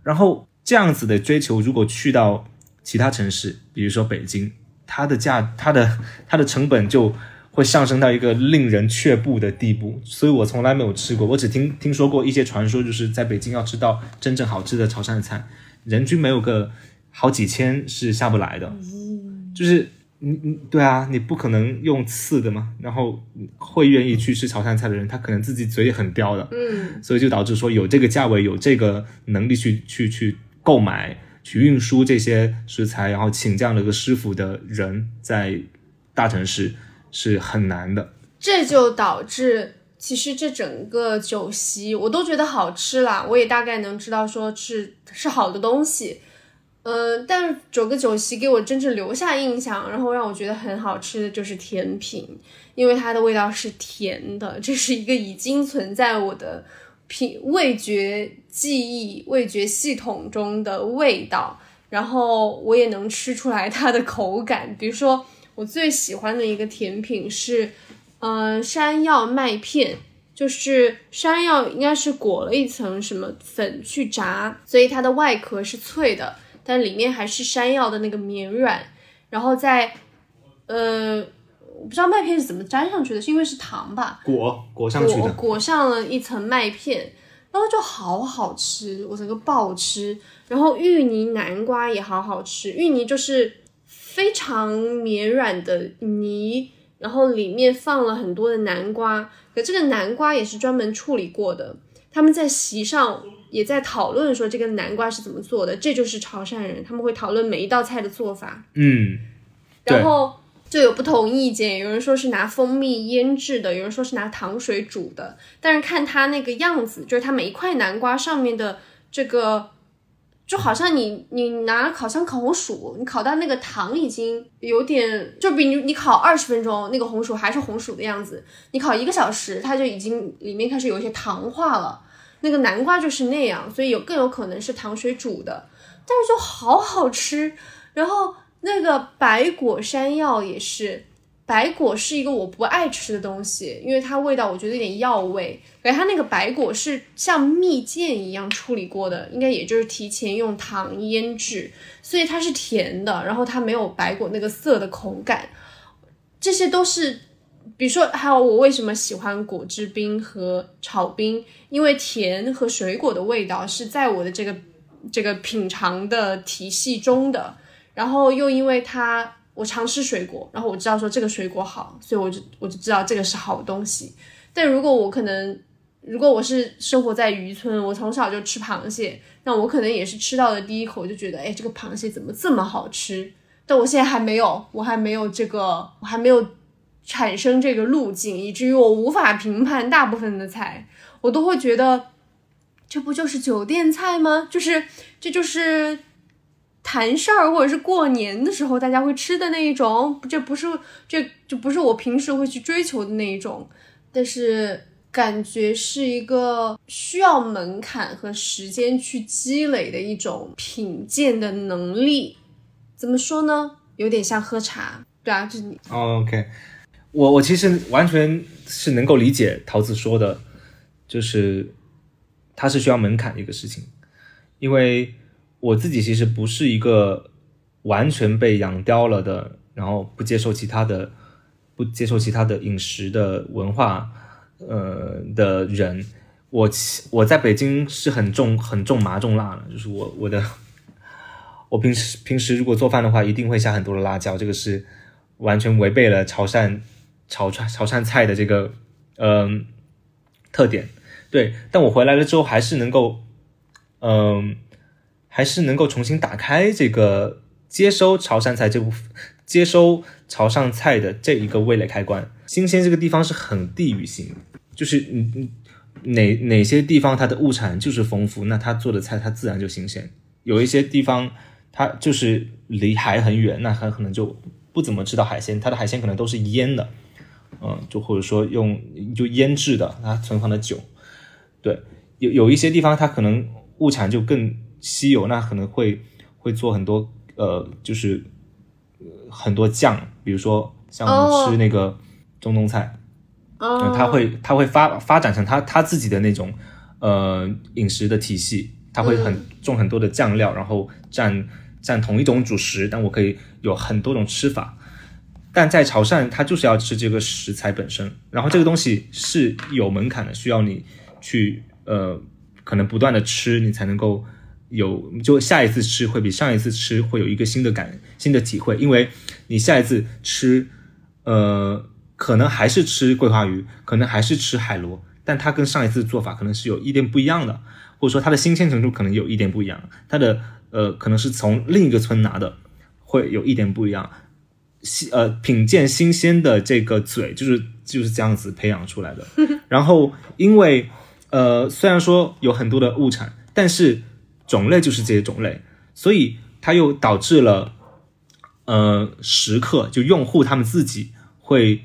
然后这样子的追求，如果去到其他城市，比如说北京，它的价，它的它的成本就会上升到一个令人却步的地步。所以我从来没有吃过，我只听听说过一些传说，就是在北京要吃到真正好吃的潮汕菜。人均没有个好几千是下不来的，就是你你对啊，你不可能用刺的嘛。然后会愿意去吃潮汕菜的人，他可能自己嘴也很刁的，嗯，所以就导致说有这个价位，有这个能力去去去购买、去运输这些食材，然后请这样的一个师傅的人，在大城市是很难的。这就导致。其实这整个酒席我都觉得好吃啦，我也大概能知道说是是好的东西，嗯，但是整个酒席给我真正留下印象，然后让我觉得很好吃的就是甜品，因为它的味道是甜的，这是一个已经存在我的品味觉记忆、味觉系统中的味道，然后我也能吃出来它的口感，比如说我最喜欢的一个甜品是。嗯，山药麦片就是山药，应该是裹了一层什么粉去炸，所以它的外壳是脆的，但里面还是山药的那个绵软。然后在，呃，我不知道麦片是怎么粘上去的，是因为是糖吧？裹裹上去的，裹上了一层麦片，然后就好好吃，我整个爆吃。然后芋泥南瓜也好好吃，芋泥就是非常绵软的泥。然后里面放了很多的南瓜，可这个南瓜也是专门处理过的。他们在席上也在讨论说这个南瓜是怎么做的，这就是潮汕人，他们会讨论每一道菜的做法。嗯，然后就有不同意见，有人说是拿蜂蜜腌制的，有人说是拿糖水煮的。但是看它那个样子，就是它每一块南瓜上面的这个就好像你你拿烤箱烤红薯，你烤到那个糖已经有点，就比你你烤二十分钟，那个红薯还是红薯的样子，你烤一个小时，它就已经里面开始有一些糖化了。那个南瓜就是那样，所以有更有可能是糖水煮的，但是就好好吃。然后那个白果山药也是。白果是一个我不爱吃的东西，因为它味道我觉得有点药味。而它那个白果是像蜜饯一样处理过的，应该也就是提前用糖腌制，所以它是甜的，然后它没有白果那个涩的口感。这些都是，比如说还有我为什么喜欢果汁冰和炒冰，因为甜和水果的味道是在我的这个这个品尝的体系中的，然后又因为它。我常吃水果，然后我知道说这个水果好，所以我就我就知道这个是好东西。但如果我可能，如果我是生活在渔村，我从小就吃螃蟹，那我可能也是吃到的第一口就觉得，哎，这个螃蟹怎么这么好吃？但我现在还没有，我还没有这个，我还没有产生这个路径，以至于我无法评判大部分的菜，我都会觉得，这不就是酒店菜吗？就是这就是。谈事儿或者是过年的时候大家会吃的那一种，这不是这就不是我平时会去追求的那一种，但是感觉是一个需要门槛和时间去积累的一种品鉴的能力。怎么说呢？有点像喝茶，对啊，就你。OK，我我其实完全是能够理解桃子说的，就是它是需要门槛的一个事情，因为。我自己其实不是一个完全被养刁了的，然后不接受其他的、不接受其他的饮食的文化，呃的人。我我在北京是很重、很重麻重辣的，就是我我的，我平时平时如果做饭的话，一定会下很多的辣椒，这个是完全违背了潮汕潮汕潮汕菜的这个嗯特点。对，但我回来了之后还是能够嗯。还是能够重新打开这个接收潮汕菜这部接收潮汕菜的这一个味蕾开关。新鲜这个地方是很地域性，就是你你哪哪些地方它的物产就是丰富，那它做的菜它自然就新鲜。有一些地方它就是离海很远，那它可能就不怎么吃到海鲜，它的海鲜可能都是腌的，嗯，就或者说用就腌制的，它存放的久。对，有有一些地方它可能物产就更。稀有那可能会会做很多呃，就是很多酱，比如说像我们吃那个中东菜，嗯，他会它会发发展成它它自己的那种呃饮食的体系，它会很种很多的酱料，然后蘸蘸同一种主食，但我可以有很多种吃法。但在潮汕，他就是要吃这个食材本身，然后这个东西是有门槛的，需要你去呃可能不断的吃，你才能够。有，就下一次吃会比上一次吃会有一个新的感、新的体会，因为你下一次吃，呃，可能还是吃桂花鱼，可能还是吃海螺，但它跟上一次做法可能是有一点不一样的，或者说它的新鲜程度可能有一点不一样，它的呃，可能是从另一个村拿的，会有一点不一样。新呃，品鉴新鲜的这个嘴就是就是这样子培养出来的。然后，因为呃，虽然说有很多的物产，但是。种类就是这些种类，所以它又导致了，呃，食客就用户他们自己会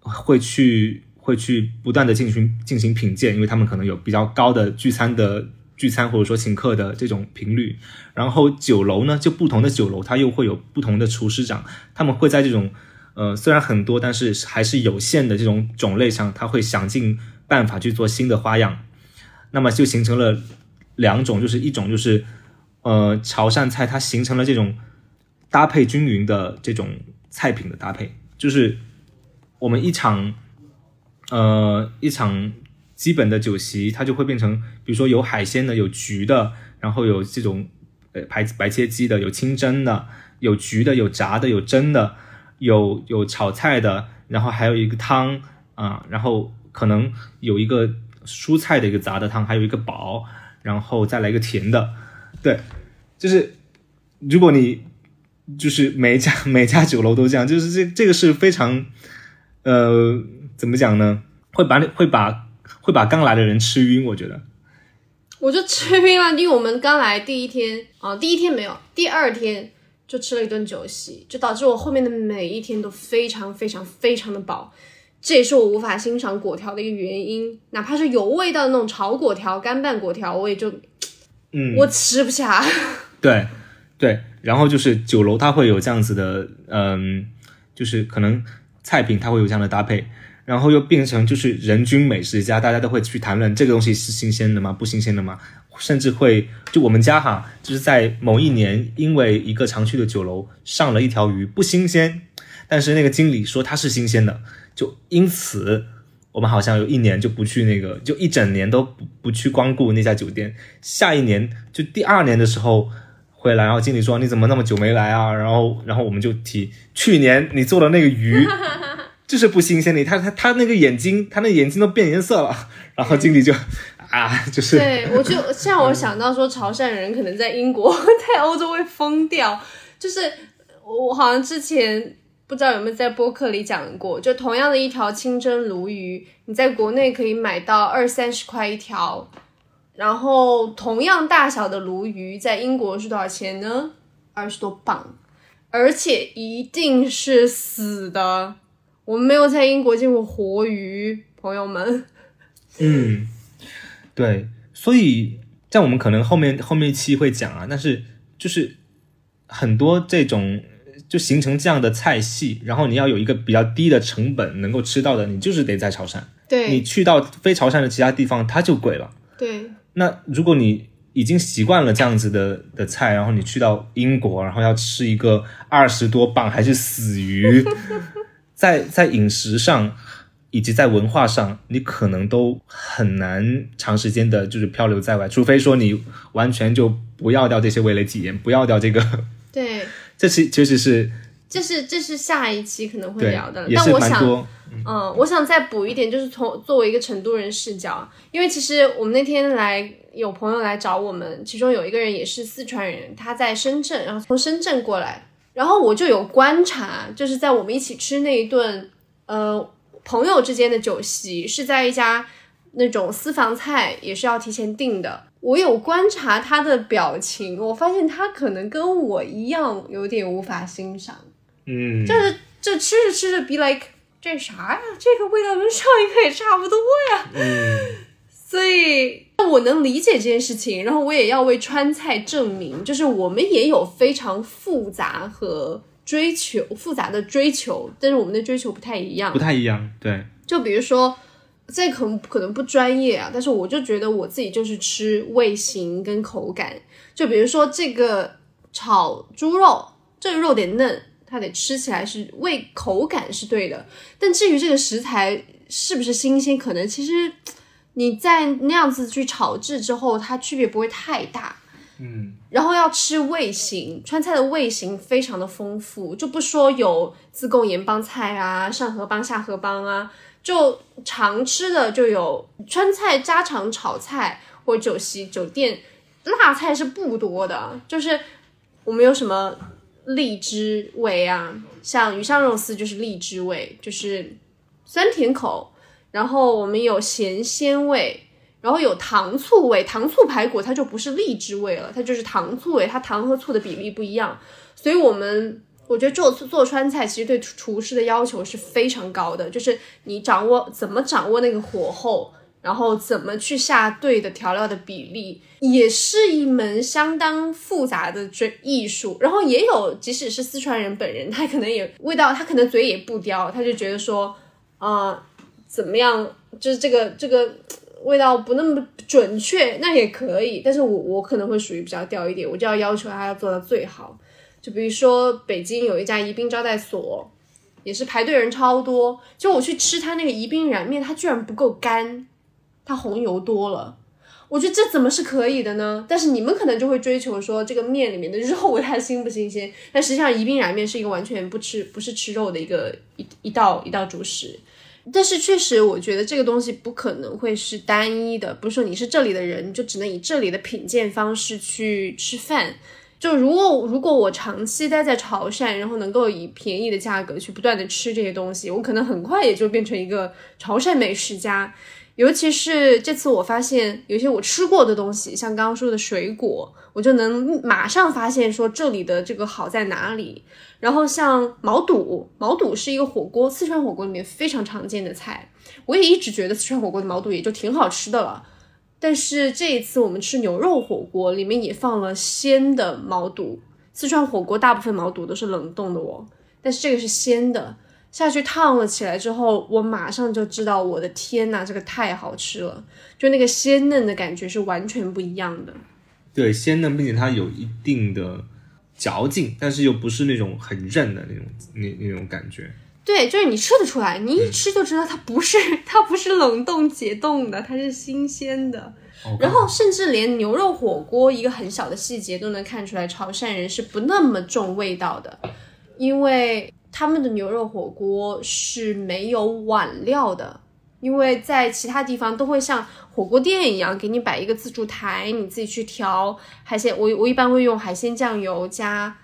会去会去不断的进行进行品鉴，因为他们可能有比较高的聚餐的聚餐或者说请客的这种频率。然后酒楼呢，就不同的酒楼它又会有不同的厨师长，他们会在这种呃虽然很多但是还是有限的这种种类上，他会想尽办法去做新的花样，那么就形成了。两种就是一种就是，呃，潮汕菜它形成了这种搭配均匀的这种菜品的搭配，就是我们一场，呃，一场基本的酒席，它就会变成，比如说有海鲜的，有焗的，然后有这种呃白白切鸡的，有清蒸的，有焗的，有炸的，有蒸的，有有炒菜的，然后还有一个汤啊，然后可能有一个蔬菜的一个杂的汤，还有一个煲。然后再来一个甜的，对，就是如果你就是每家每家酒楼都这样，就是这这个是非常，呃，怎么讲呢？会把你会把会把刚来的人吃晕，我觉得。我就吃晕了，因为我们刚来第一天啊，第一天没有，第二天就吃了一顿酒席，就导致我后面的每一天都非常非常非常的饱。这也是我无法欣赏果条的一个原因，哪怕是有味道的那种炒果条、干拌果条，我也就嗯，我吃不下。对对，然后就是酒楼它会有这样子的，嗯，就是可能菜品它会有这样的搭配，然后又变成就是人均美食家，大家都会去谈论这个东西是新鲜的吗？不新鲜的吗？甚至会就我们家哈，就是在某一年，因为一个常去的酒楼上了一条鱼不新鲜，但是那个经理说它是新鲜的，就因此我们好像有一年就不去那个，就一整年都不不去光顾那家酒店。下一年就第二年的时候回来，然后经理说你怎么那么久没来啊？然后然后我们就提去年你做的那个鱼就是不新鲜的，他他他那个眼睛，他那眼睛都变颜色了，然后经理就啊，就是对，我就像我想到说，潮汕人可能在英国、在欧洲会疯掉。就是我好像之前不知道有没有在播客里讲过，就同样的一条清蒸鲈鱼，你在国内可以买到二三十块一条，然后同样大小的鲈鱼在英国是多少钱呢？二十多磅，而且一定是死的。我们没有在英国见过活鱼，朋友们。嗯，对，所以在我们可能后面后面一期会讲啊，但是就是很多这种就形成这样的菜系，然后你要有一个比较低的成本能够吃到的，你就是得在潮汕。对，你去到非潮汕的其他地方，它就贵了。对。那如果你已经习惯了这样子的的菜，然后你去到英国，然后要吃一个二十多磅还是死鱼，在在饮食上以及在文化上，你可能都很难长时间的就是漂流在外，除非说你完全就不要掉这些味蕾体验，不要掉这个，对，这是其实是这是这是下一期可能会聊的，，但我想，嗯，我想再补一点，就是从作为一个成都人视角，因为其实我们那天来有朋友来找我们，其中有一个人也是四川人，他在深圳，然后从深圳过来，然后我就有观察，就是在我们一起吃那一顿，呃，朋友之间的酒席是在一家那种私房菜，也是要提前订的。我有观察他的表情，我发现他可能跟我一样有点无法欣赏。嗯，就是这吃着吃着，be like 这啥呀？这个味道跟上一个也差不多呀。嗯所以我能理解这件事情，然后我也要为川菜证明，就是我们也有非常复杂和追求复杂的追求，但是我们的追求不太一样不。太一样，对，就比如说，这可能可能不专业啊，但是我就觉得我自己就是吃味型跟口感。就比如说这个炒猪肉，这个肉得嫩，它得吃起来是味口感是对的。但至于这个食材是不是新鲜，可能其实你在那样子去炒制之后，它区别不会太大。嗯然后要吃味型，川菜的味型非常的丰富，就不说有自贡盐帮菜啊、上河帮、下河帮啊，就常吃的就有川菜家常炒菜或酒席酒店辣菜是不多的，就是我们有什么荔枝味啊，像鱼香肉丝就是荔枝味，就是酸甜口，然后我们有咸鲜味。然后有糖醋味，糖醋排骨它就不是荔枝味了，它就是糖醋味，它糖和醋的比例不一样，所以我们我觉得做做川菜其实对厨师的要求是非常高的，就是你掌握怎么掌握那个火候，然后怎么去下对的调料的比例，也是一门相当复杂的这艺术。然后也有，即使是四川人本人，他可能也味道，他可能嘴也不刁，他就觉得说，啊、怎么样，就是这个这个味道不那么准确，那也可以。但是我我可能会属于比较刁一点，我就要要求他要做到最好。就比如说北京有一家宜宾招待所，也是排队人超多。就我去吃他那个宜宾燃面，它居然不够干，它红油多了。我觉得这怎么是可以的呢？但是你们可能就会追求说这个面里面的肉它新不新鲜，但实际上宜宾燃面是一个完全不吃不是吃肉的一个一一道一道主食。但是确实，我觉得这个东西不可能会是单一的，不是说你是这里的人，你就只能以这里的品鉴方式去吃饭。就如果如果我长期待在潮汕，然后能够以便宜的价格去不断的吃这些东西，我可能很快也就变成一个潮汕美食家。尤其是这次我发现有些我吃过的东西，像刚刚说的水果，我就能马上发现说这里的这个好在哪里。然后像毛肚，毛肚是一个火锅，四川火锅里面非常常见的菜。我也一直觉得四川火锅的毛肚也就挺好吃的了。但是这一次我们吃牛肉火锅，里面也放了鲜的毛肚。四川火锅大部分毛肚都是冷冻的哦，但是这个是鲜的。下去烫了起来之后，我马上就知道，我的天呐，这个太好吃了！就那个鲜嫩的感觉是完全不一样的。对，鲜嫩，并且它有一定的嚼劲，但是又不是那种很韧的那种那那种感觉。对，就是你吃得出来，你一吃就知道它不是它不是冷冻解冻的，它是新鲜的。然后甚至连牛肉火锅一个很小的细节都能看出来，潮汕人是不那么重味道的，因为。他们的牛肉火锅是没有碗料的，因为在其他地方都会像火锅店一样给你摆一个自助台，你自己去调海鲜。我我一般会用海鲜酱油加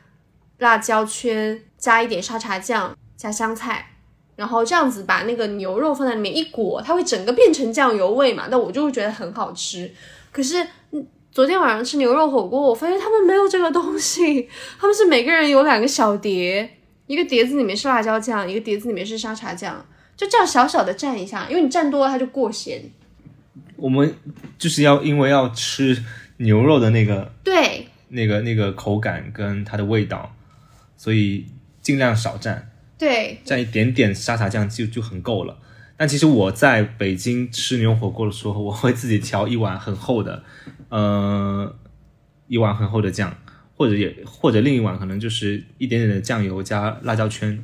辣椒圈，加一点沙茶酱，加香菜，然后这样子把那个牛肉放在里面一裹，它会整个变成酱油味嘛？那我就会觉得很好吃。可是昨天晚上吃牛肉火锅，我发现他们没有这个东西，他们是每个人有两个小碟。一个碟子里面是辣椒酱，一个碟子里面是沙茶酱，就这样小小的蘸一下，因为你蘸多了它就过咸。我们就是要因为要吃牛肉的那个对那个那个口感跟它的味道，所以尽量少蘸。对，蘸一点点沙茶酱就就很够了。但其实我在北京吃牛火锅的时候，我会自己调一碗很厚的，呃，一碗很厚的酱。或者也或者另一碗可能就是一点点的酱油加辣椒圈，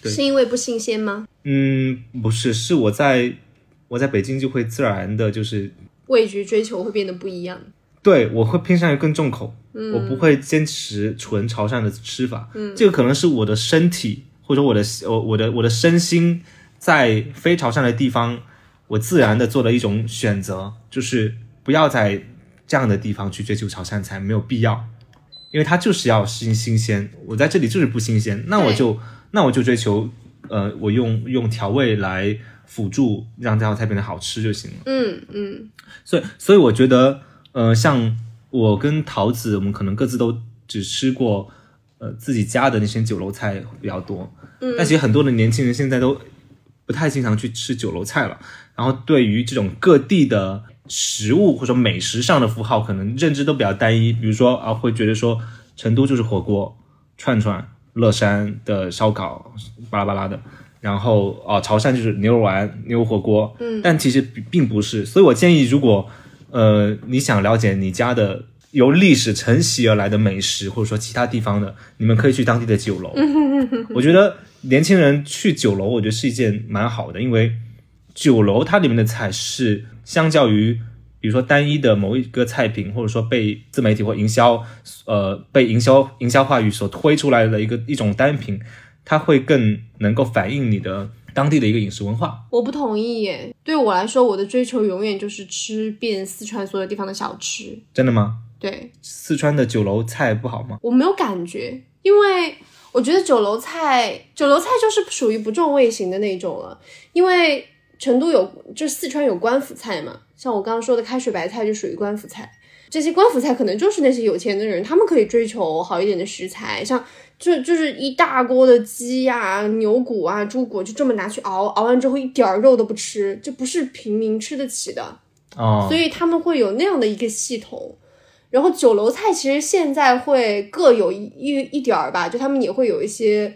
对，是因为不新鲜吗？嗯，不是，是我在我在北京就会自然的，就是味觉追求会变得不一样。对，我会偏向于更重口，我不会坚持纯潮汕的吃法。嗯，这个可能是我的身体或者我的我我的我的身心在非潮汕的地方，我自然的做了一种选择，就是不要在这样的地方去追求潮汕菜，没有必要。因为它就是要新新鲜，我在这里就是不新鲜，那我就那我就追求，呃，我用用调味来辅助让这道菜变得好吃就行了。嗯嗯，所以所以我觉得，呃，像我跟桃子，我们可能各自都只吃过，呃，自己家的那些酒楼菜比较多。嗯，但其实很多的年轻人现在都不太经常去吃酒楼菜了，然后对于这种各地的。食物或者说美食上的符号可能认知都比较单一，比如说啊，会觉得说成都就是火锅、串串、乐山的烧烤，巴拉巴拉的，然后啊，潮汕就是牛肉丸、牛肉火锅，嗯，但其实并不是。所以我建议，如果呃你想了解你家的由历史承袭而来的美食，或者说其他地方的，你们可以去当地的酒楼。我觉得年轻人去酒楼，我觉得是一件蛮好的，因为酒楼它里面的菜是。相较于，比如说单一的某一个菜品，或者说被自媒体或营销，呃，被营销营销话语所推出来的一个一种单品，它会更能够反映你的当地的一个饮食文化。我不同意耶，对我来说，我的追求永远就是吃遍四川所有地方的小吃。真的吗？对，四川的酒楼菜不好吗？我没有感觉，因为我觉得酒楼菜，酒楼菜就是属于不重味型的那种了，因为。成都有，就四川有官府菜嘛，像我刚刚说的开水白菜就属于官府菜。这些官府菜可能就是那些有钱的人，他们可以追求好一点的食材，像就就是一大锅的鸡呀、牛骨啊、猪骨，就这么拿去熬，熬完之后一点儿肉都不吃，这不是平民吃得起的哦。所以他们会有那样的一个系统。然后酒楼菜其实现在会各有一一点儿吧，就他们也会有一些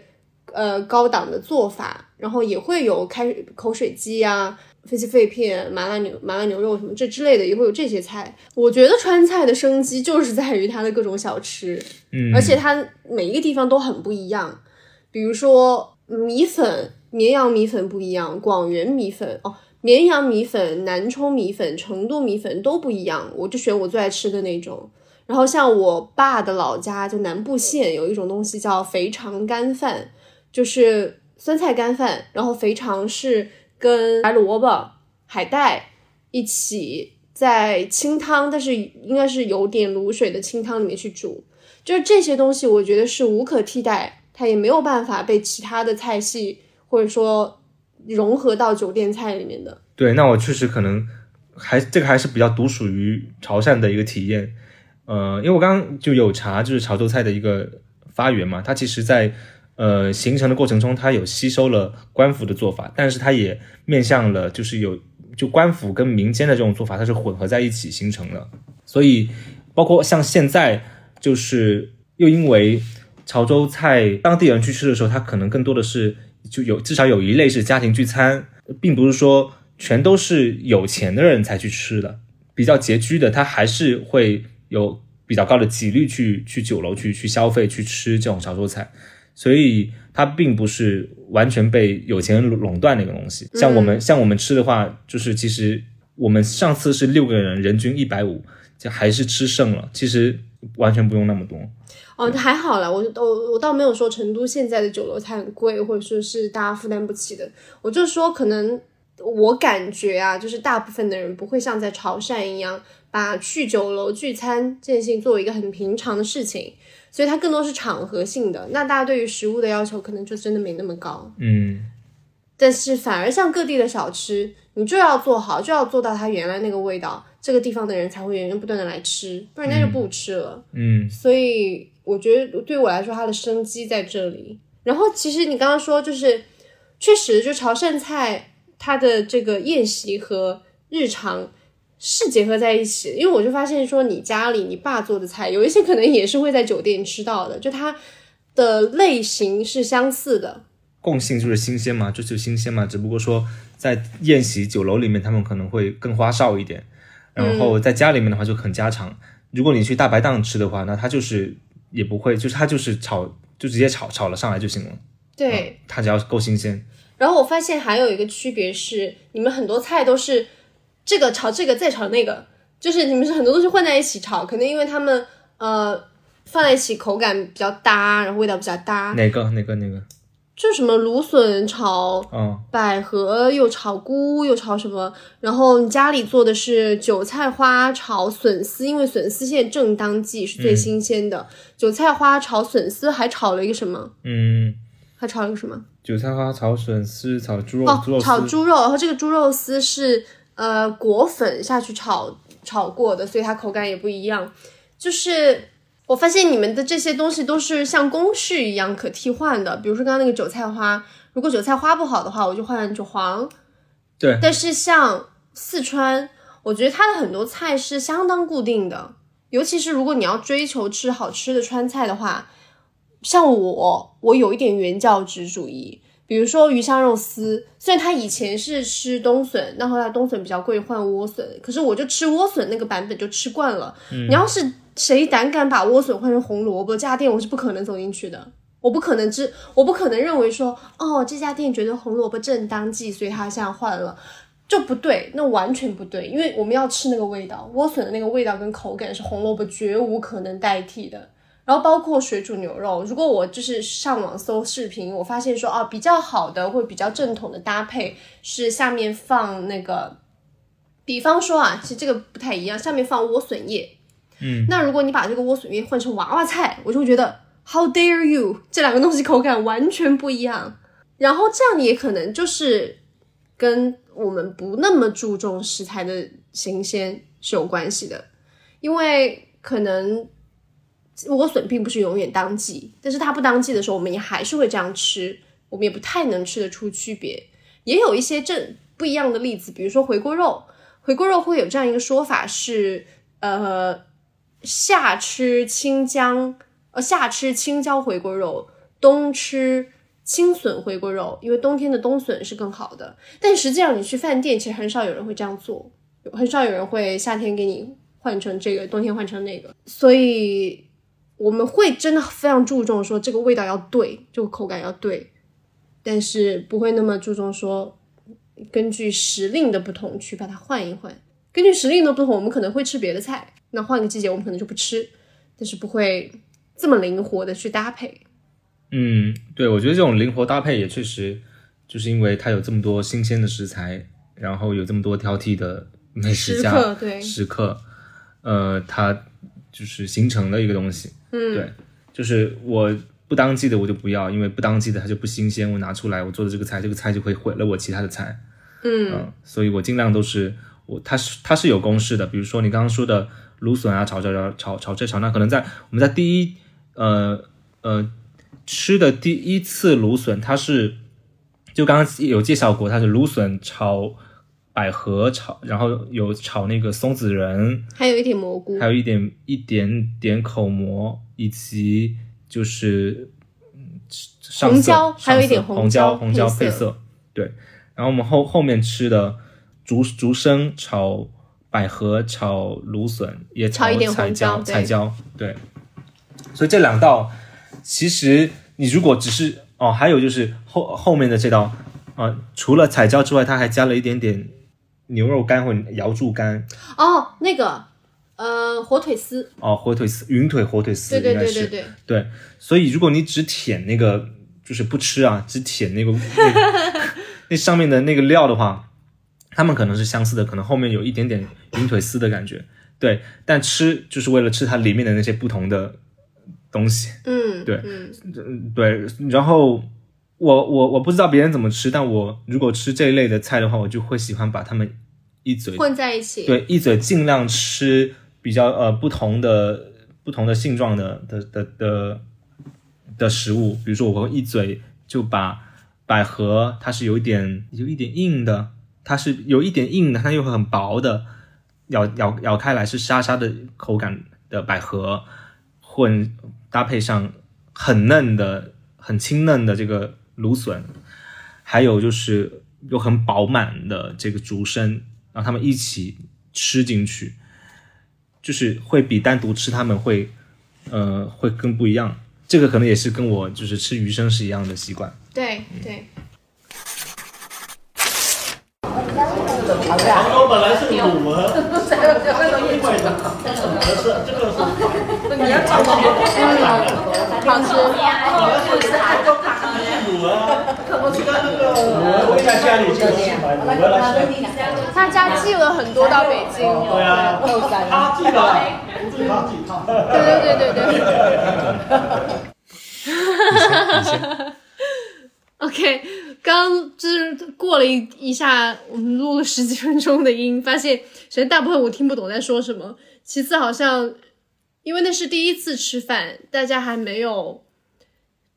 呃高档的做法。然后也会有开口水鸡啊、飞机肺片、麻辣牛麻辣牛肉什么这之类的，也会有这些菜。我觉得川菜的生机就是在于它的各种小吃，嗯，而且它每一个地方都很不一样。比如说米粉，绵阳米粉不一样，广元米粉哦，绵阳米粉、南充米粉、成都米粉都不一样。我就选我最爱吃的那种。然后像我爸的老家就南部县有一种东西叫肥肠干饭，就是。酸菜干饭，然后肥肠是跟白萝卜、海带一起在清汤，但是应该是有点卤水的清汤里面去煮，就是这些东西，我觉得是无可替代，它也没有办法被其他的菜系或者说融合到酒店菜里面的。对，那我确实可能还这个还是比较独属于潮汕的一个体验。呃，因为我刚刚就有查，就是潮州菜的一个发源嘛，它其实在呃形成的过程中，它有吸收了官府的做法，但是它也面向了就是有就官府跟民间的这种做法，它是混合在一起形成的。所以包括像现在，就是又因为潮州菜当地人去吃的时候，它可能更多的是就有至少有一类是家庭聚餐，并不是说全都是有钱的人才去吃的，比较拮据的，他还是会有比较高的几率去去酒楼去去消费去吃这种潮州菜，所以它并不是完全被有钱人垄断的一个东西。像我们、像我们吃的话，就是其实我们上次是六个人，人均一百五，就还是吃剩了，其实完全不用那么多。哦，还好啦，我我我倒没有说成都现在的酒楼菜很贵，或者说是大家负担不起的。我就说，可能我感觉啊，就是大部分的人不会像在潮汕一样，把去酒楼聚餐这件事情作为一个很平常的事情，所以它更多是场合性的。那大家对于食物的要求可能就真的没那么高。嗯，但是反而像各地的小吃，你就要做好，就要做到它原来那个味道，这个地方的人才会源源不断的来吃，不然人家就不吃了。嗯，所以我觉得对我来说，它的生机在这里。然后其实你刚刚说，就是确实，就潮汕菜它的这个宴席和日常是结合在一起，因为我就发现说，你家里你爸做的菜，有一些可能也是会在酒店吃到的，就它的类型是相似的。共性就是新鲜嘛，追求新鲜嘛，只不过说在宴席酒楼里面，他们可能会更花哨一点，然后在家里面的话就很家常。如果你去大排档吃的话，那它就是也不会，就是它就是炒，就直接炒炒了上来就行了，对，它只要够新鲜。然后我发现还有一个区别是，你们很多菜都是这个炒这个再炒那个，就是你们是很多东西混在一起炒，可能因为他们呃放在一起口感比较搭，然后味道比较搭。哪个哪个哪个？就什么芦笋炒嗯，百合，又炒菇，又炒什么？然后你家里做的是韭菜花炒笋丝，因为笋丝现在正当季，是最新鲜的。韭菜花炒笋丝，还炒了一个什么？嗯，还炒了一个什么？韭菜花炒笋丝，炒猪肉，哦猪肉，炒猪肉，然后这个猪肉丝是呃果粉下去炒炒过的，所以它口感也不一样。就是我发现你们的这些东西都是像公式一样可替换的，比如说刚刚那个韭菜花，如果韭菜花不好的话，我就换韭黄。对但是像四川，我觉得它的很多菜是相当固定的，尤其是如果你要追求吃好吃的川菜的话，像我，我有一点原教旨主义。比如说鱼香肉丝，虽然它以前是吃冬笋，那后来冬笋比较贵，换莴笋，可是我就吃莴笋那个版本就吃惯了。你要是谁胆敢把莴笋换成红萝卜，这家店我是不可能走进去的。我不可能知，我不可能认为说，哦，这家店觉得红萝卜正当季，所以他现在换了，就不对，那完全不对，因为我们要吃那个味道，莴笋的那个味道跟口感是红萝卜绝无可能代替的。然后包括水煮牛肉，如果我就是上网搜视频，我发现说啊，比较好的或比较正统的搭配是下面放那个，比方说啊，其实这个不太一样，下面放莴笋叶。嗯，那如果你把这个莴笋叶换成娃娃菜，我就会觉得 How dare you！这两个东西口感完全不一样。然后这样也可能就是跟我们不那么注重食材的新鲜是有关系的，因为可能莴笋并不是永远当季，但是它不当季的时候，我们也还是会这样吃，我们也不太能吃得出区别。也有一些正不一样的例子，比如说回锅肉，回锅肉会有这样一个说法是，呃，夏吃青姜，呃，夏吃青椒回锅肉，冬吃青笋回锅肉，因为冬天的冬笋是更好的。但实际上，你去饭店，其实很少有人会这样做，很少有人会夏天给你换成这个，冬天换成那个。所以我们会真的非常注重说这个味道要对，这个口感要对，但是不会那么注重说根据时令的不同去把它换一换。根据时令的不同，我们可能会吃别的菜，那换个季节我们可能就不吃，但是不会这么灵活的去搭配。嗯，对，我觉得这种灵活搭配也确实，就是因为它有这么多新鲜的食材，然后有这么多挑剔的美食家时刻对时刻，呃，它就是形成的一个东西。嗯，对，就是我不当季的我就不要，因为不当季的它就不新鲜，我拿出来我做的这个菜，这个菜就会毁了我其他的菜。嗯所以我尽量都是我它是它是有公式的，比如说你刚刚说的芦笋啊，炒炒炒炒炒这炒那，可能在我们在第一呃呃吃的第一次芦笋，它是就刚刚有介绍过，它是芦笋炒百合炒，然后有炒那个松子仁，还有一点蘑菇还，有一点一点点口蘑，以及就是嗯上色红椒还有一点红椒红椒配色，对。然后我们后后面吃的竹竹笙炒百合炒芦笋，也炒一点彩红椒彩椒，对。所以这两道，其实你如果只是哦，还有就是后后面的这道，啊、除了彩椒之外，它还加了一点点牛肉干或瑶柱干，哦，那个呃火腿丝，哦，火腿丝、云腿火腿丝对对应该是对对对，对，所以如果你只舔那个，就是不吃啊，只舔那个那个 那上面的那个料的话，它们可能是相似的，可能后面有一点点云腿丝的感觉。对，但吃就是为了吃它里面的那些不同的东西。嗯，对嗯，嗯，对。然后我我我不知道别人怎么吃，但我如果吃这一类的菜的话，我就会喜欢把它们一嘴混在一起，对，一嘴尽量吃比较呃不同的不同的性状的的的的的食物，比如说我会一嘴就把百合，它是有一点有一点硬的，它是有一点硬的，它又很薄的，咬咬咬开来是沙沙的口感的百合，混搭配上很嫩的、很清嫩的这个芦笋，还有就是又很饱满的这个竹笙，让他们一起吃进去，就是会比单独吃它们会，呃，会更不一样。这个可能也是跟我就是吃鱼生是一样的习惯。对对，杭州本来是卤的，会的，不是这个是你要找到 好吃。啊。我我在家里就是买卤的来吃。他家寄了很多到北京，对啊，他寄的，不是他寄他。对对对对对。OK，刚就是过了一一下，我们录了十几分钟的音，发现首先大部分我听不懂在说什么，其次好像因为那是第一次吃饭，大家还没有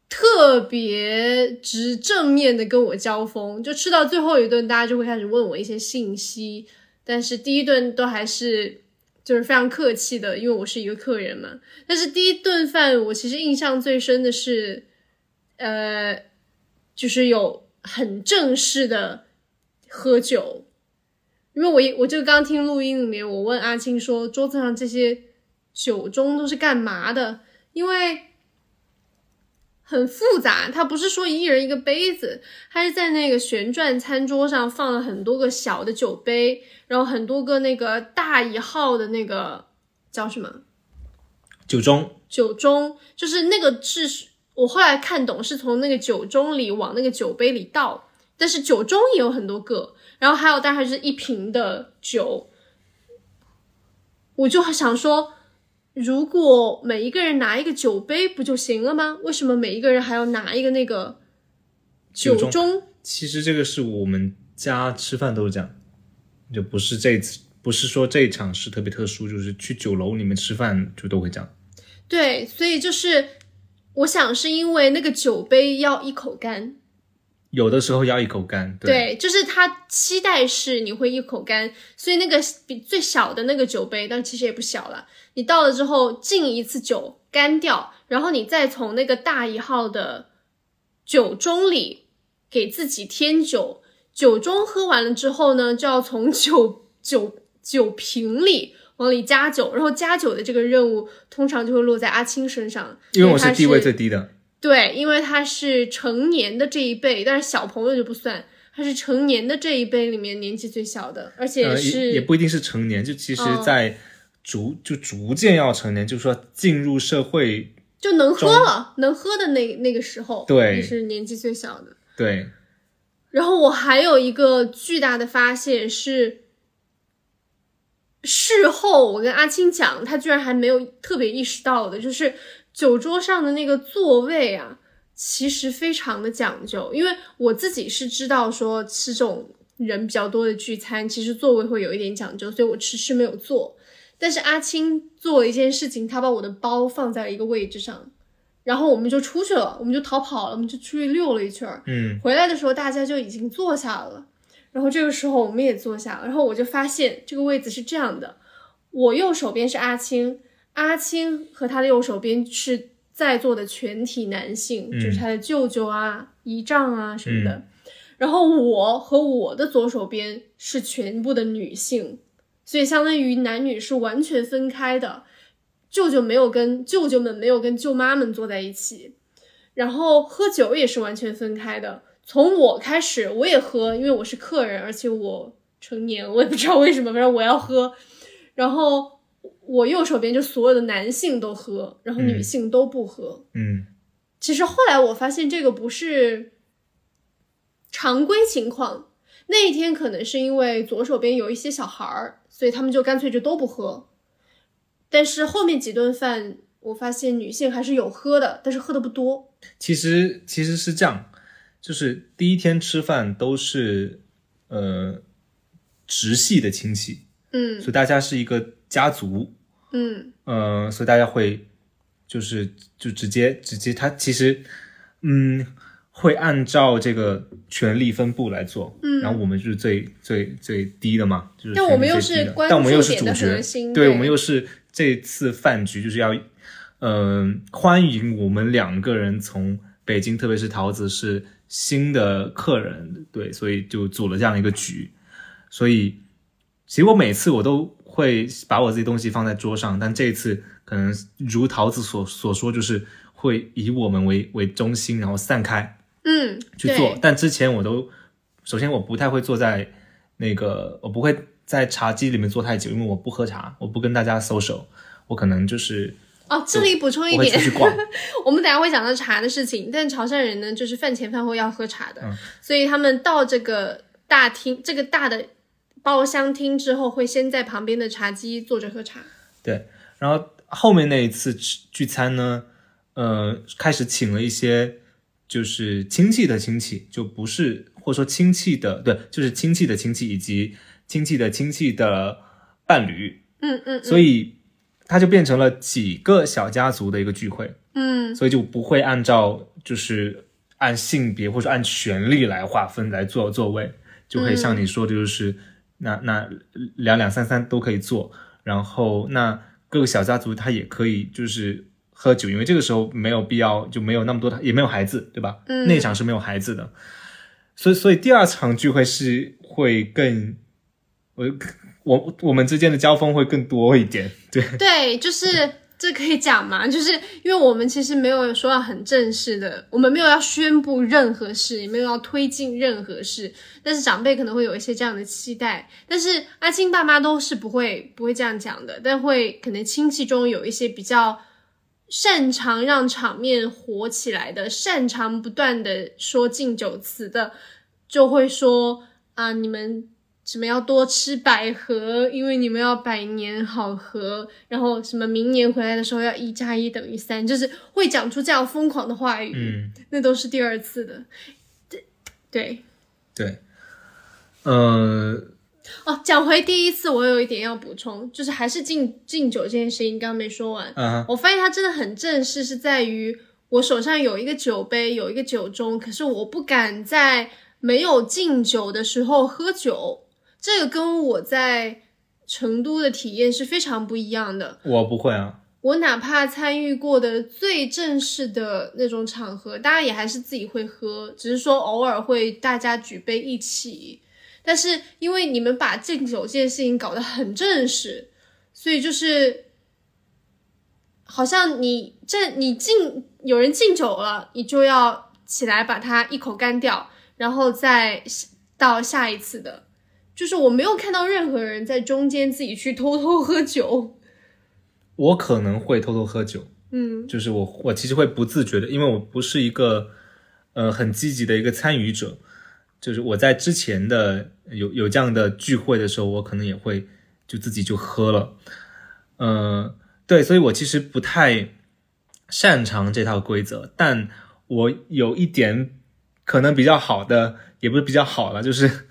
特别直正面的跟我交锋，就吃到最后一顿，大家就会开始问我一些信息，但是第一顿都还是就是非常客气的，因为我是一个客人嘛。但是第一顿饭我其实印象最深的是，呃，就是有很正式的喝酒，因为我我就刚听录音里面，我问阿青说桌子上这些酒盅都是干嘛的，因为。很复杂，它不是说一人一个杯子，它是在那个旋转餐桌上放了很多个小的酒杯，然后很多个那个大一号的那个叫什么酒盅，酒盅，就是那个是我后来看懂是从那个酒盅里往那个酒杯里倒，但是酒盅也有很多个，然后还有大概是一瓶的酒，我就想说，如果每一个人拿一个酒杯不就行了吗？为什么每一个人还要拿一个那个酒盅？其实这个是我们家吃饭都是这样，就不是这次，不是说这一场是特别特殊，就是去酒楼里面吃饭就都会这样。对，所以就是我想是因为那个酒杯要一口干，有的时候要一口干，对，对，就是他期待是你会一口干，所以那个比最小的那个酒杯，但其实也不小了。你倒了之后敬一次酒干掉，然后你再从那个大一号的酒盅里给自己添酒，酒盅喝完了之后呢，就要从酒酒酒瓶里往里加酒，然后加酒的这个任务通常就会落在阿青身上，因为我是地位最低的，对，因为他是成年的这一辈，但是小朋友就不算，他是成年的这一辈里面年纪最小的，而且呃，是、也也不一定是成年，就其实嗯在逐、就逐渐要成年，就是说进入社会，就能喝了，能喝的那那个时候，对你是年纪最小的。对，然后我还有一个巨大的发现是，事后我跟阿青讲，他居然还没有特别意识到的，就是酒桌上的那个座位啊，其实非常的讲究。因为我自己是知道说吃这种人比较多的聚餐，其实座位会有一点讲究，所以我迟迟没有坐。但是阿青做了一件事情，他把我的包放在了一个位置上，然后我们就出去了，我们就逃跑了，我们就出去溜了一圈儿。嗯回来的时候大家就已经坐下了，然后这个时候我们也坐下了，然后我就发现这个位子是这样的，我右手边是阿青，阿青和他的右手边是在座的全体男性，嗯就是他的舅舅啊、姨丈啊什么的，然后我和我的左手边是全部的女性，所以相当于男女是完全分开的。舅舅没有跟舅舅们没有跟舅妈们坐在一起，然后喝酒也是完全分开的。从我开始，我也喝，因为我是客人，而且我成年，我也不知道为什么，反正我要喝。然后我右手边就所有的男性都喝，然后女性都不喝。嗯其实后来我发现这个不是常规情况，那一天可能是因为左手边有一些小孩儿，所以他们就干脆就都不喝。但是后面几顿饭，我发现女性还是有喝的，但是喝的不多。其实其实是这样，就是第一天吃饭都是呃直系的亲戚，嗯所以大家是一个家族，嗯。呃，所以大家会就是就直接直接，他其实嗯会按照这个权力分布来做，嗯。然后我们就是最最最低的嘛，就是但我们又是关但我们又注点的是主角核，心对对我们又是这次饭局就是要嗯、欢迎我们两个人从北京，特别是桃子是新的客人，对，所以就组了这样一个局，所以其实我每次我都会把我自己东西放在桌上，但这一次可能如桃子所所说，就是会以我们为为中心，然后散开嗯，去做。但之前我都，首先我不太会坐在那个，我不会在茶几里面坐太久，因为我不喝茶，我不跟大家 social，我可能就是哦，这里补充一点。我们等下会讲到茶的事情，但潮汕人呢，就是饭前饭后要喝茶的，嗯。所以他们到这个大厅，这个大的包厢厅之后，会先在旁边的茶几坐着喝茶。对，然后后面那一次吃聚餐呢，呃，开始请了一些就是亲戚的亲戚，就不是或者说亲戚的，对，就是亲戚的亲戚以及亲戚的亲戚的伴侣，嗯嗯所以它就变成了几个小家族的一个聚会，嗯。所以就不会按照就是按性别或者按权力来划分来做座位，就可以像你说的，就是、那那两两三三都可以做，然后那各个小家族他也可以就是喝酒，因为这个时候没有必要就没有那么多，也没有孩子，对吧？嗯那场是没有孩子的，所以所以第二场聚会是会更我我我们之间的交锋会更多一点，对。对，就是这可以讲吗，就是因为我们其实没有说要很正式的，我们没有要宣布任何事，也没有要推进任何事，但是长辈可能会有一些这样的期待，但是阿青爸妈都是不会不会这样讲的，但会可能亲戚中有一些比较。擅长让场面火起来的，擅长不断的说敬酒词的，就会说啊，你们什么要多吃百合，因为你们要百年好合，然后什么明年回来的时候要一加一等于三，就是会讲出这样疯狂的话语，嗯，那都是第二次的。对对对，呃，哦，讲回第一次，我有一点要补充，就是还是敬敬酒这件事情，刚刚没说完。嗯哼，我发现它真的很正式，是在于我手上有一个酒杯，有一个酒盅，可是我不敢在没有敬酒的时候喝酒。这个跟我在成都的体验是非常不一样的。我不会啊，我哪怕参与过的最正式的那种场合，大家也还是自己会喝，只是说偶尔会大家举杯一起。但是因为你们把敬酒这件事情搞得很正式，所以就是好像你这你敬有人敬酒了，你就要起来把它一口干掉，然后再到下一次的。就是我没有看到任何人在中间自己去偷偷喝酒。我可能会偷偷喝酒，嗯就是我我其实会不自觉的，因为我不是一个呃很积极的一个参与者，就是我在之前的有有这样的聚会的时候，我可能也会就自己就喝了。呃，对，所以我其实不太擅长这套规则，但我有一点可能比较好的，也不是比较好了，就是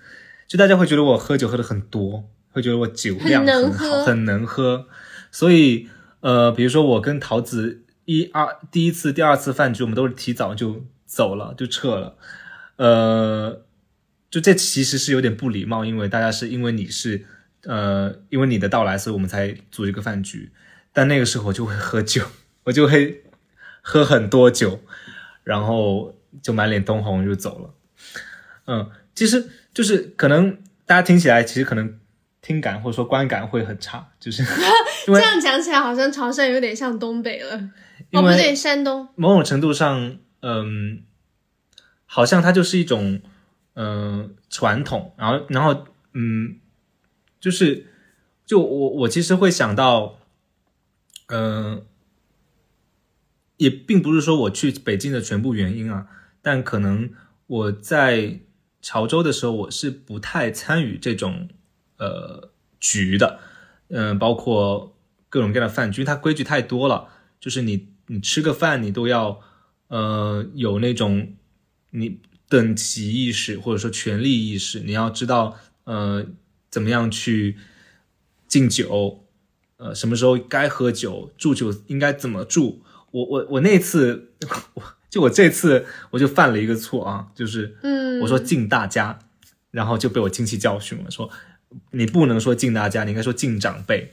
就大家会觉得我喝酒喝的很多，会觉得我酒量很好，喝很能喝。所以呃，比如说我跟桃子一二第一次、第二次饭局，我们都是提早就走了，就撤了。呃，就这其实是有点不礼貌，因为大家是因为你是呃，因为你的到来，所以我们才组一个饭局。但那个时候我就会喝酒，我就会喝很多酒，然后就满脸通红就走了。嗯，其实就是可能大家听起来，其实可能听感或者说观感会很差，就是 这样讲起来，好像潮汕有点像东北了。哦，不对，山东。某种程度上，嗯，好像它就是一种嗯、传统，然后然后嗯，就是就我我其实会想到，嗯、也并不是说我去北京的全部原因啊，但可能我在潮州的时候，我是不太参与这种呃局的，嗯、包括各种各样的饭局，因为它规矩太多了，就是你你吃个饭，你都要呃有那种你等级意识或者说权利意识，你要知道呃怎么样去敬酒，呃什么时候该喝酒，祝酒应该怎么祝。我我我那次，我就我这次我就犯了一个错啊，就是嗯，我说敬大家，然后就被我亲戚教训了，说你不能说敬大家，你应该说敬长辈。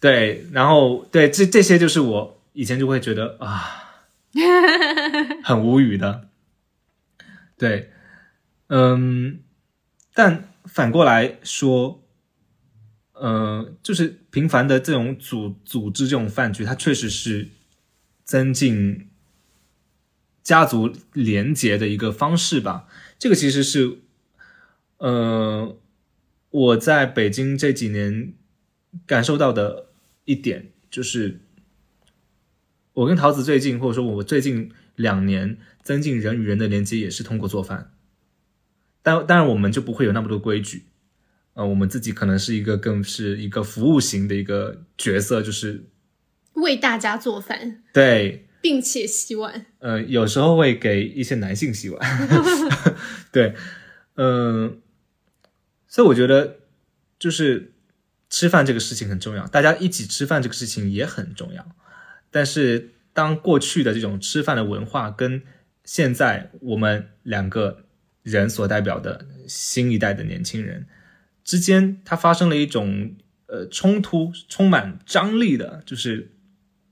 对，然后对这这些就是我以前就会觉得啊，很无语的。对，嗯，但反过来说，呃，就是频繁的这种组组织这种饭局，它确实是增进家族联结的一个方式吧。这个其实是，呃，我在北京这几年感受到的一点，就是我跟桃子最近，或者说我最近两年增进人与人的连接，也是通过做饭。但当然，我们就不会有那么多规矩，呃，我们自己可能是一个更是一个服务型的一个角色，就是为大家做饭，对，并且洗碗。呃，有时候会给一些男性洗碗，对，嗯、所以我觉得就是吃饭这个事情很重要，大家一起吃饭这个事情也很重要。但是当过去的这种吃饭的文化跟现在我们两个人所代表的新一代的年轻人之间，它发生了一种呃冲突，充满张力的，就是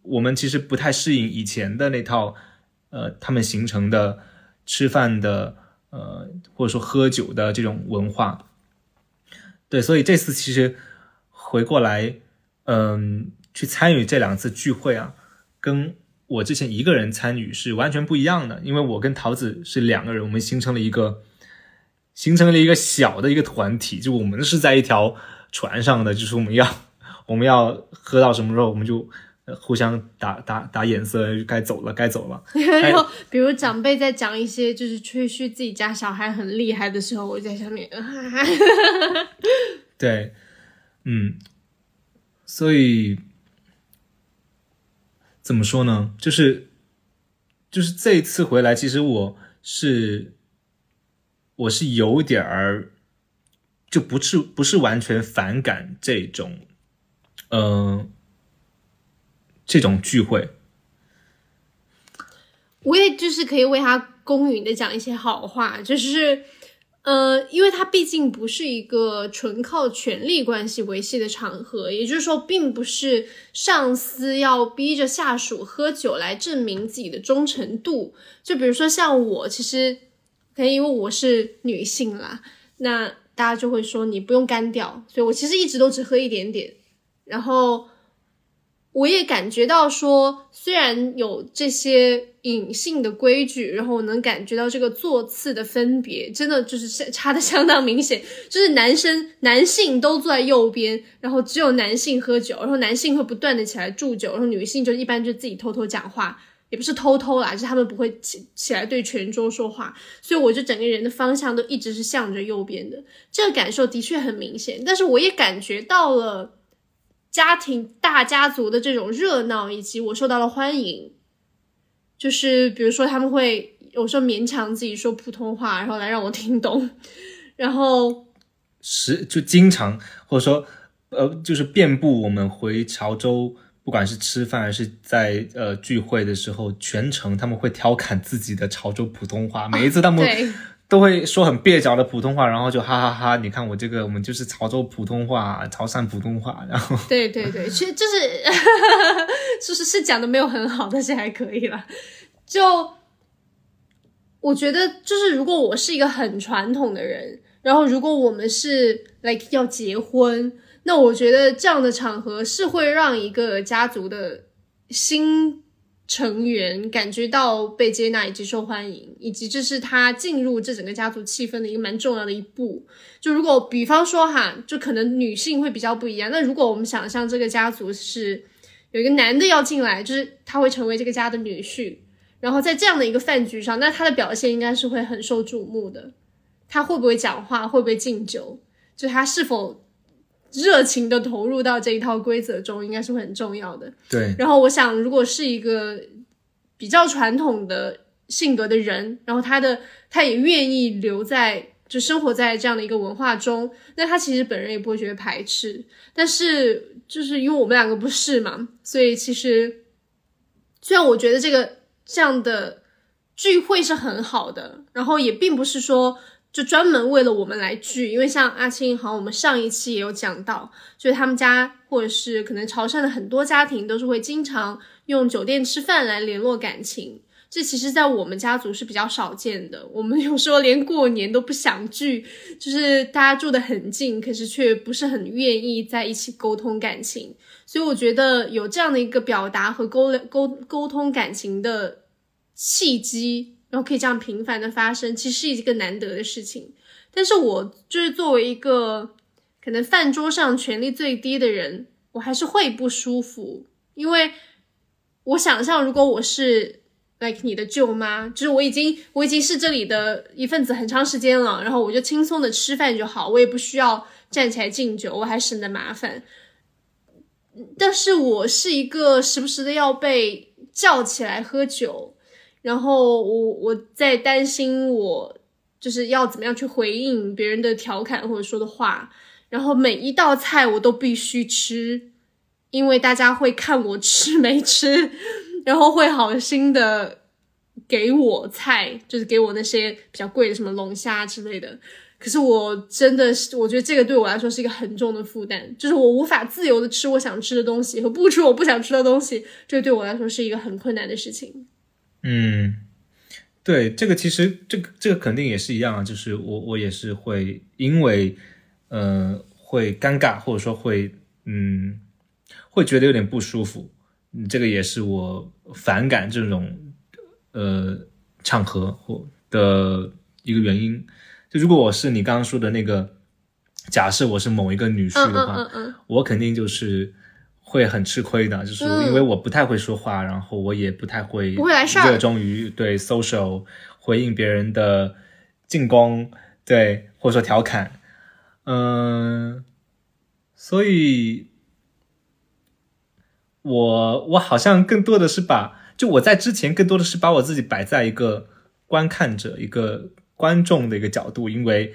我们其实不太适应以前的那套呃他们形成的吃饭的呃或者说喝酒的这种文化。对，所以这次其实回过来，嗯，去参与这两次聚会啊，跟我之前一个人参与是完全不一样的，因为我跟桃子是两个人，我们形成了一个形成了一个小的一个团体，就我们是在一条船上的，就是我们要我们要喝到什么时候，我们就互相打打打眼色，该走了，该走了。然后，比如长辈在讲一些就是吹嘘自己家小孩很厉害的时候，我在下面，哈哈对，嗯，所以怎么说呢？就是就是这一次回来，其实我是我是有点儿，就不是不是完全反感这种，嗯、这种聚会。我也就是可以为他公允的讲一些好话，就是，呃，因为他毕竟不是一个纯靠权力关系维系的场合，也就是说，并不是上司要逼着下属喝酒来证明自己的忠诚度。就比如说像我，其实可能因为我是女性啦，那大家就会说你不用干掉，所以我其实一直都只喝一点点，然后。我也感觉到说，虽然有这些隐性的规矩，然后我能感觉到这个座次的分别，真的就是差的相当明显。就是男生男性都坐在右边，然后只有男性喝酒，然后男性会不断的起来祝酒，然后女性就一般就自己偷偷讲话。也不是偷偷啦，就是他们不会起起来对全桌说话，所以我就整个人的方向都一直是向着右边的，这个感受的确很明显。但是我也感觉到了家庭大家族的这种热闹，以及我受到了欢迎。就是比如说他们会有时候勉强自己说普通话，然后来让我听懂，然后是就经常或者说呃，就是遍布我们回潮州。不管是吃饭还是在呃聚会的时候，全程他们会调侃自己的潮州普通话，每一次他们都会说很蹩脚的普通话，然后就哈哈哈！你看我这个，我们就是潮州普通话、潮汕普通话，然后对对对，其实就是就 是是讲的没有很好，但是还可以了。就我觉得，就是如果我是一个很传统的人，然后如果我们是 like 要结婚。那我觉得这样的场合是会让一个家族的新成员感觉到被接纳以及受欢迎，以及这是他进入这整个家族气氛的一个蛮重要的一步。就如果比方说哈，就可能女性会比较不一样。那如果我们想象这个家族是有一个男的要进来，就是他会成为这个家的女婿，然后在这样的一个饭局上，那他的表现应该是会很受瞩目的。他会不会讲话？会不会敬酒？就他是否？热情的投入到这一套规则中，应该是会很重要的。对。然后我想，如果是一个比较传统的性格的人，然后他的他也愿意留在就生活在这样的一个文化中，那他其实本人也不会觉得排斥。但是就是因为我们两个不是嘛，所以其实虽然我觉得这个这样的聚会是很好的，然后也并不是说。就专门为了我们来聚，因为像阿青，好像我们上一期也有讲到，就是他们家或者是可能潮汕的很多家庭都是会经常用酒店吃饭来联络感情，这其实在我们家族是比较少见的。我们有时候连过年都不想聚，就是大家住得很近，可是却不是很愿意在一起沟通感情。所以我觉得有这样的一个表达和沟沟沟通感情的契机。然后可以这样频繁的发生，其实是一个难得的事情。但是我就是作为一个可能饭桌上权力最低的人，我还是会不舒服，因为我想象如果我是 like 你的舅妈，就是我已经我已经是这里的一份子很长时间了，然后我就轻松的吃饭就好，我也不需要站起来敬酒，我还省得麻烦。但是我是一个时不时的要被叫起来喝酒。然后我我在担心，我就是要怎么样去回应别人的调侃或者说的话。然后每一道菜我都必须吃，因为大家会看我吃没吃，然后会好心的给我菜，就是给我那些比较贵的什么龙虾之类的。可是我真的是，我觉得这个对我来说是一个很重的负担，就是我无法自由的吃我想吃的东西和不吃我不想吃的东西，这对我来说是一个很困难的事情。嗯，对，这个其实这个这个肯定也是一样啊，就是我我也是会因为呃会尴尬或者说会嗯会觉得有点不舒服，嗯，这个也是我反感这种呃场合或的一个原因。就如果我是你刚刚说的那个，假设我是某一个女婿的话，我肯定就是。会很吃亏的，就是因为我不太会说话，然后我也不太会热衷于对 social 回应别人的进攻，对或者说调侃，嗯，所以，我我好像更多的是把，就我在之前更多的是把我自己摆在一个观看者、一个观众的一个角度，因为。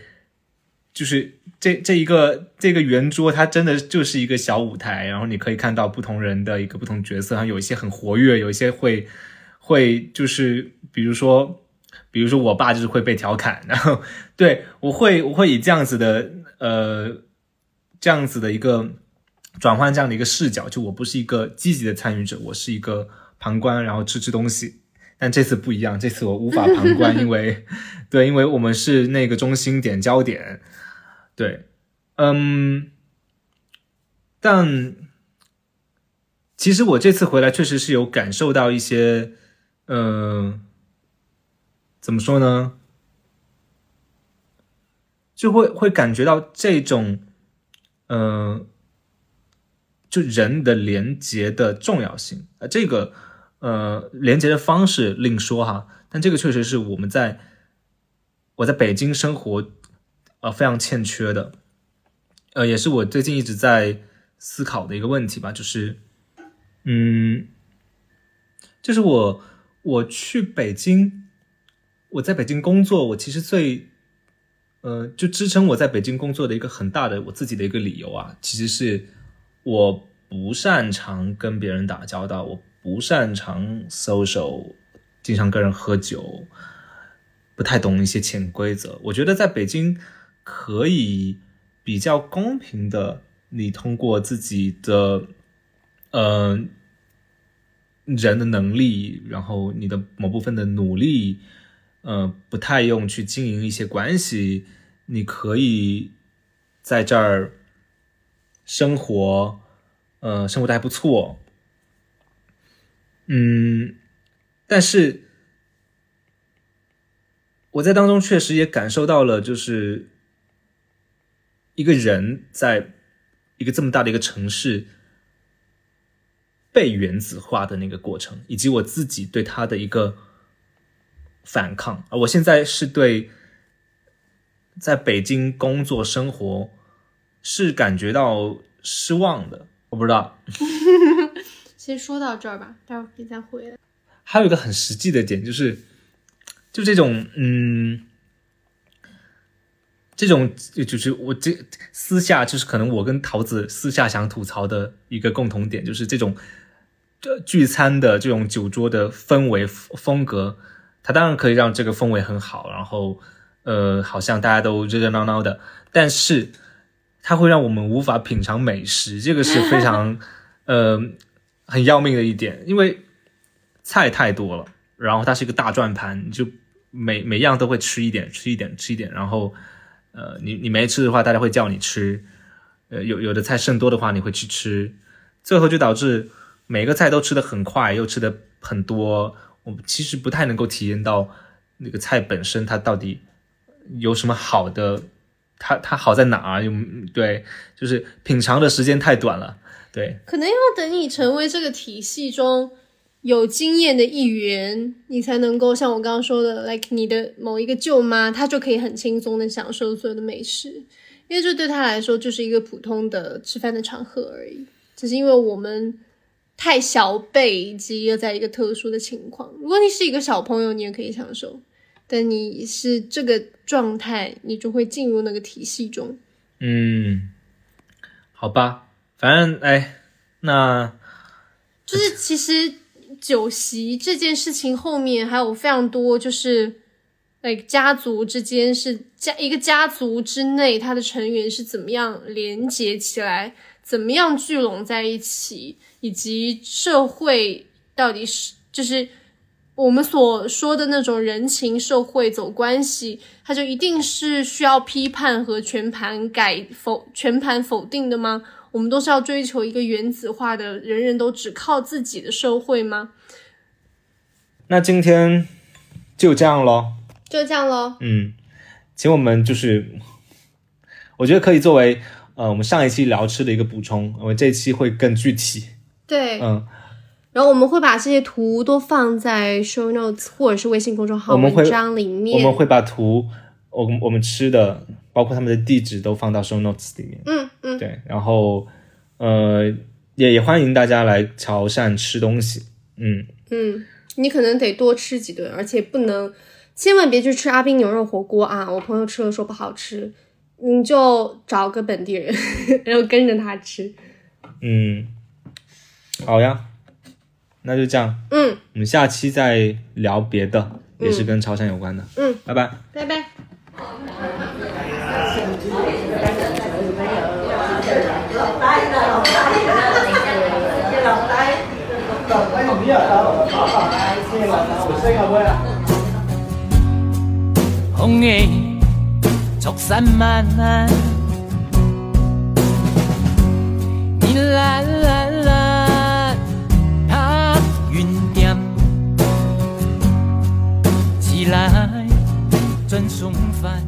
就是这这一个这个圆桌，它真的就是一个小舞台，然后你可以看到不同人的一个不同角色，然后有一些很活跃，有一些会会就是比如说比如说我爸就是会被调侃，然后对我会我会以这样子的呃这样子的一个转换这样的一个视角，就我不是一个积极的参与者，我是一个旁观，然后吃吃东西。但这次不一样，这次我无法旁观，因为 对，因为我们是那个中心点焦点。对，嗯，但其实我这次回来确实是有感受到一些，嗯，怎么说呢？就会会感觉到这种，嗯，就人的连接的重要性啊，这个，呃，连接的方式另说哈，但这个确实是我们在我在北京生活呃非常欠缺的，呃，也是我最近一直在思考的一个问题吧，就是，嗯，就是我我去北京，我在北京工作，我其实最呃，就支撑我在北京工作的一个很大的我自己的一个理由啊，其实是我不擅长跟别人打交道，我不擅长 social，经常跟人喝酒，不太懂一些潜规则。我觉得在北京可以比较公平的，你通过自己的呃人的能力，然后你的某部分的努力，呃，不太用去经营一些关系，你可以在这儿生活，呃，生活的还不错。嗯，但是我在当中确实也感受到了，就是一个人在一个这么大的一个城市被原子化的那个过程，以及我自己对他的一个反抗。而我现在是对在北京工作生活是感觉到失望的。我不知道，先说到这儿吧，待会儿可以再回来。还有一个很实际的点，就是就这种嗯，这种就是我这私下就是可能我跟桃子私下想吐槽的一个共同点，就是这种这聚餐的这种酒桌的氛围风格，它当然可以让这个氛围很好，然后呃，好像大家都热热闹闹的，但是它会让我们无法品尝美食，这个是非常呃很要命的一点，因为菜太多了，然后它是一个大转盘，就每每样都会吃一点，吃一点，吃一点，然后呃，你你没吃的话，大家会叫你吃，呃，有有的菜剩多的话，你会去吃，最后就导致每个菜都吃的很快，又吃的很多，我们其实不太能够体验到那个菜本身它到底有什么好的，它它好在哪儿？有对，就是品尝的时间太短了，对，可能要等你成为这个体系中有经验的议员，你才能够像我刚刚说的，like 你的某一个舅妈，她就可以很轻松的享受所有的美食，因为这对她来说就是一个普通的吃饭的场合而已。只是因为我们太小辈，以及又在一个特殊的情况。如果你是一个小朋友，你也可以享受；但你是这个状态，你就会进入那个体系中。嗯，好吧，反正哎，那就是其实酒席这件事情后面还有非常多，就是，like 家族之间是家一个家族之内，它的成员是怎么样连接起来，怎么样聚拢在一起，以及社会到底是就是我们所说的那种人情社会走关系，它就一定是需要批判和全盘改否全盘否定的吗？我们都是要追求一个原子化的，人人都只靠自己的社会吗？那今天就这样喽。就这样喽。嗯，请我们就是，我觉得可以作为呃我们上一期聊吃的一个补充，我们这一期会更具体。对，嗯，然后我们会把这些图都放在 show notes 或者是微信公众号文章里我面。们会把图，我们我们吃的，包括他们的地址都放到 show notes 里面。嗯嗯，对，然后呃也也欢迎大家来潮汕吃东西。嗯，嗯，你可能得多吃几顿，而且不能，千万别去吃阿斌牛肉火锅啊！我朋友吃了说不好吃，你就找个本地人，然后跟着他吃。嗯，好呀，那就这样，嗯我们下期再聊别的，也是跟潮汕有关的。嗯，拜拜。拜拜。風氣速散漫，你啦啦啦，拍雲點，起來轉順帆。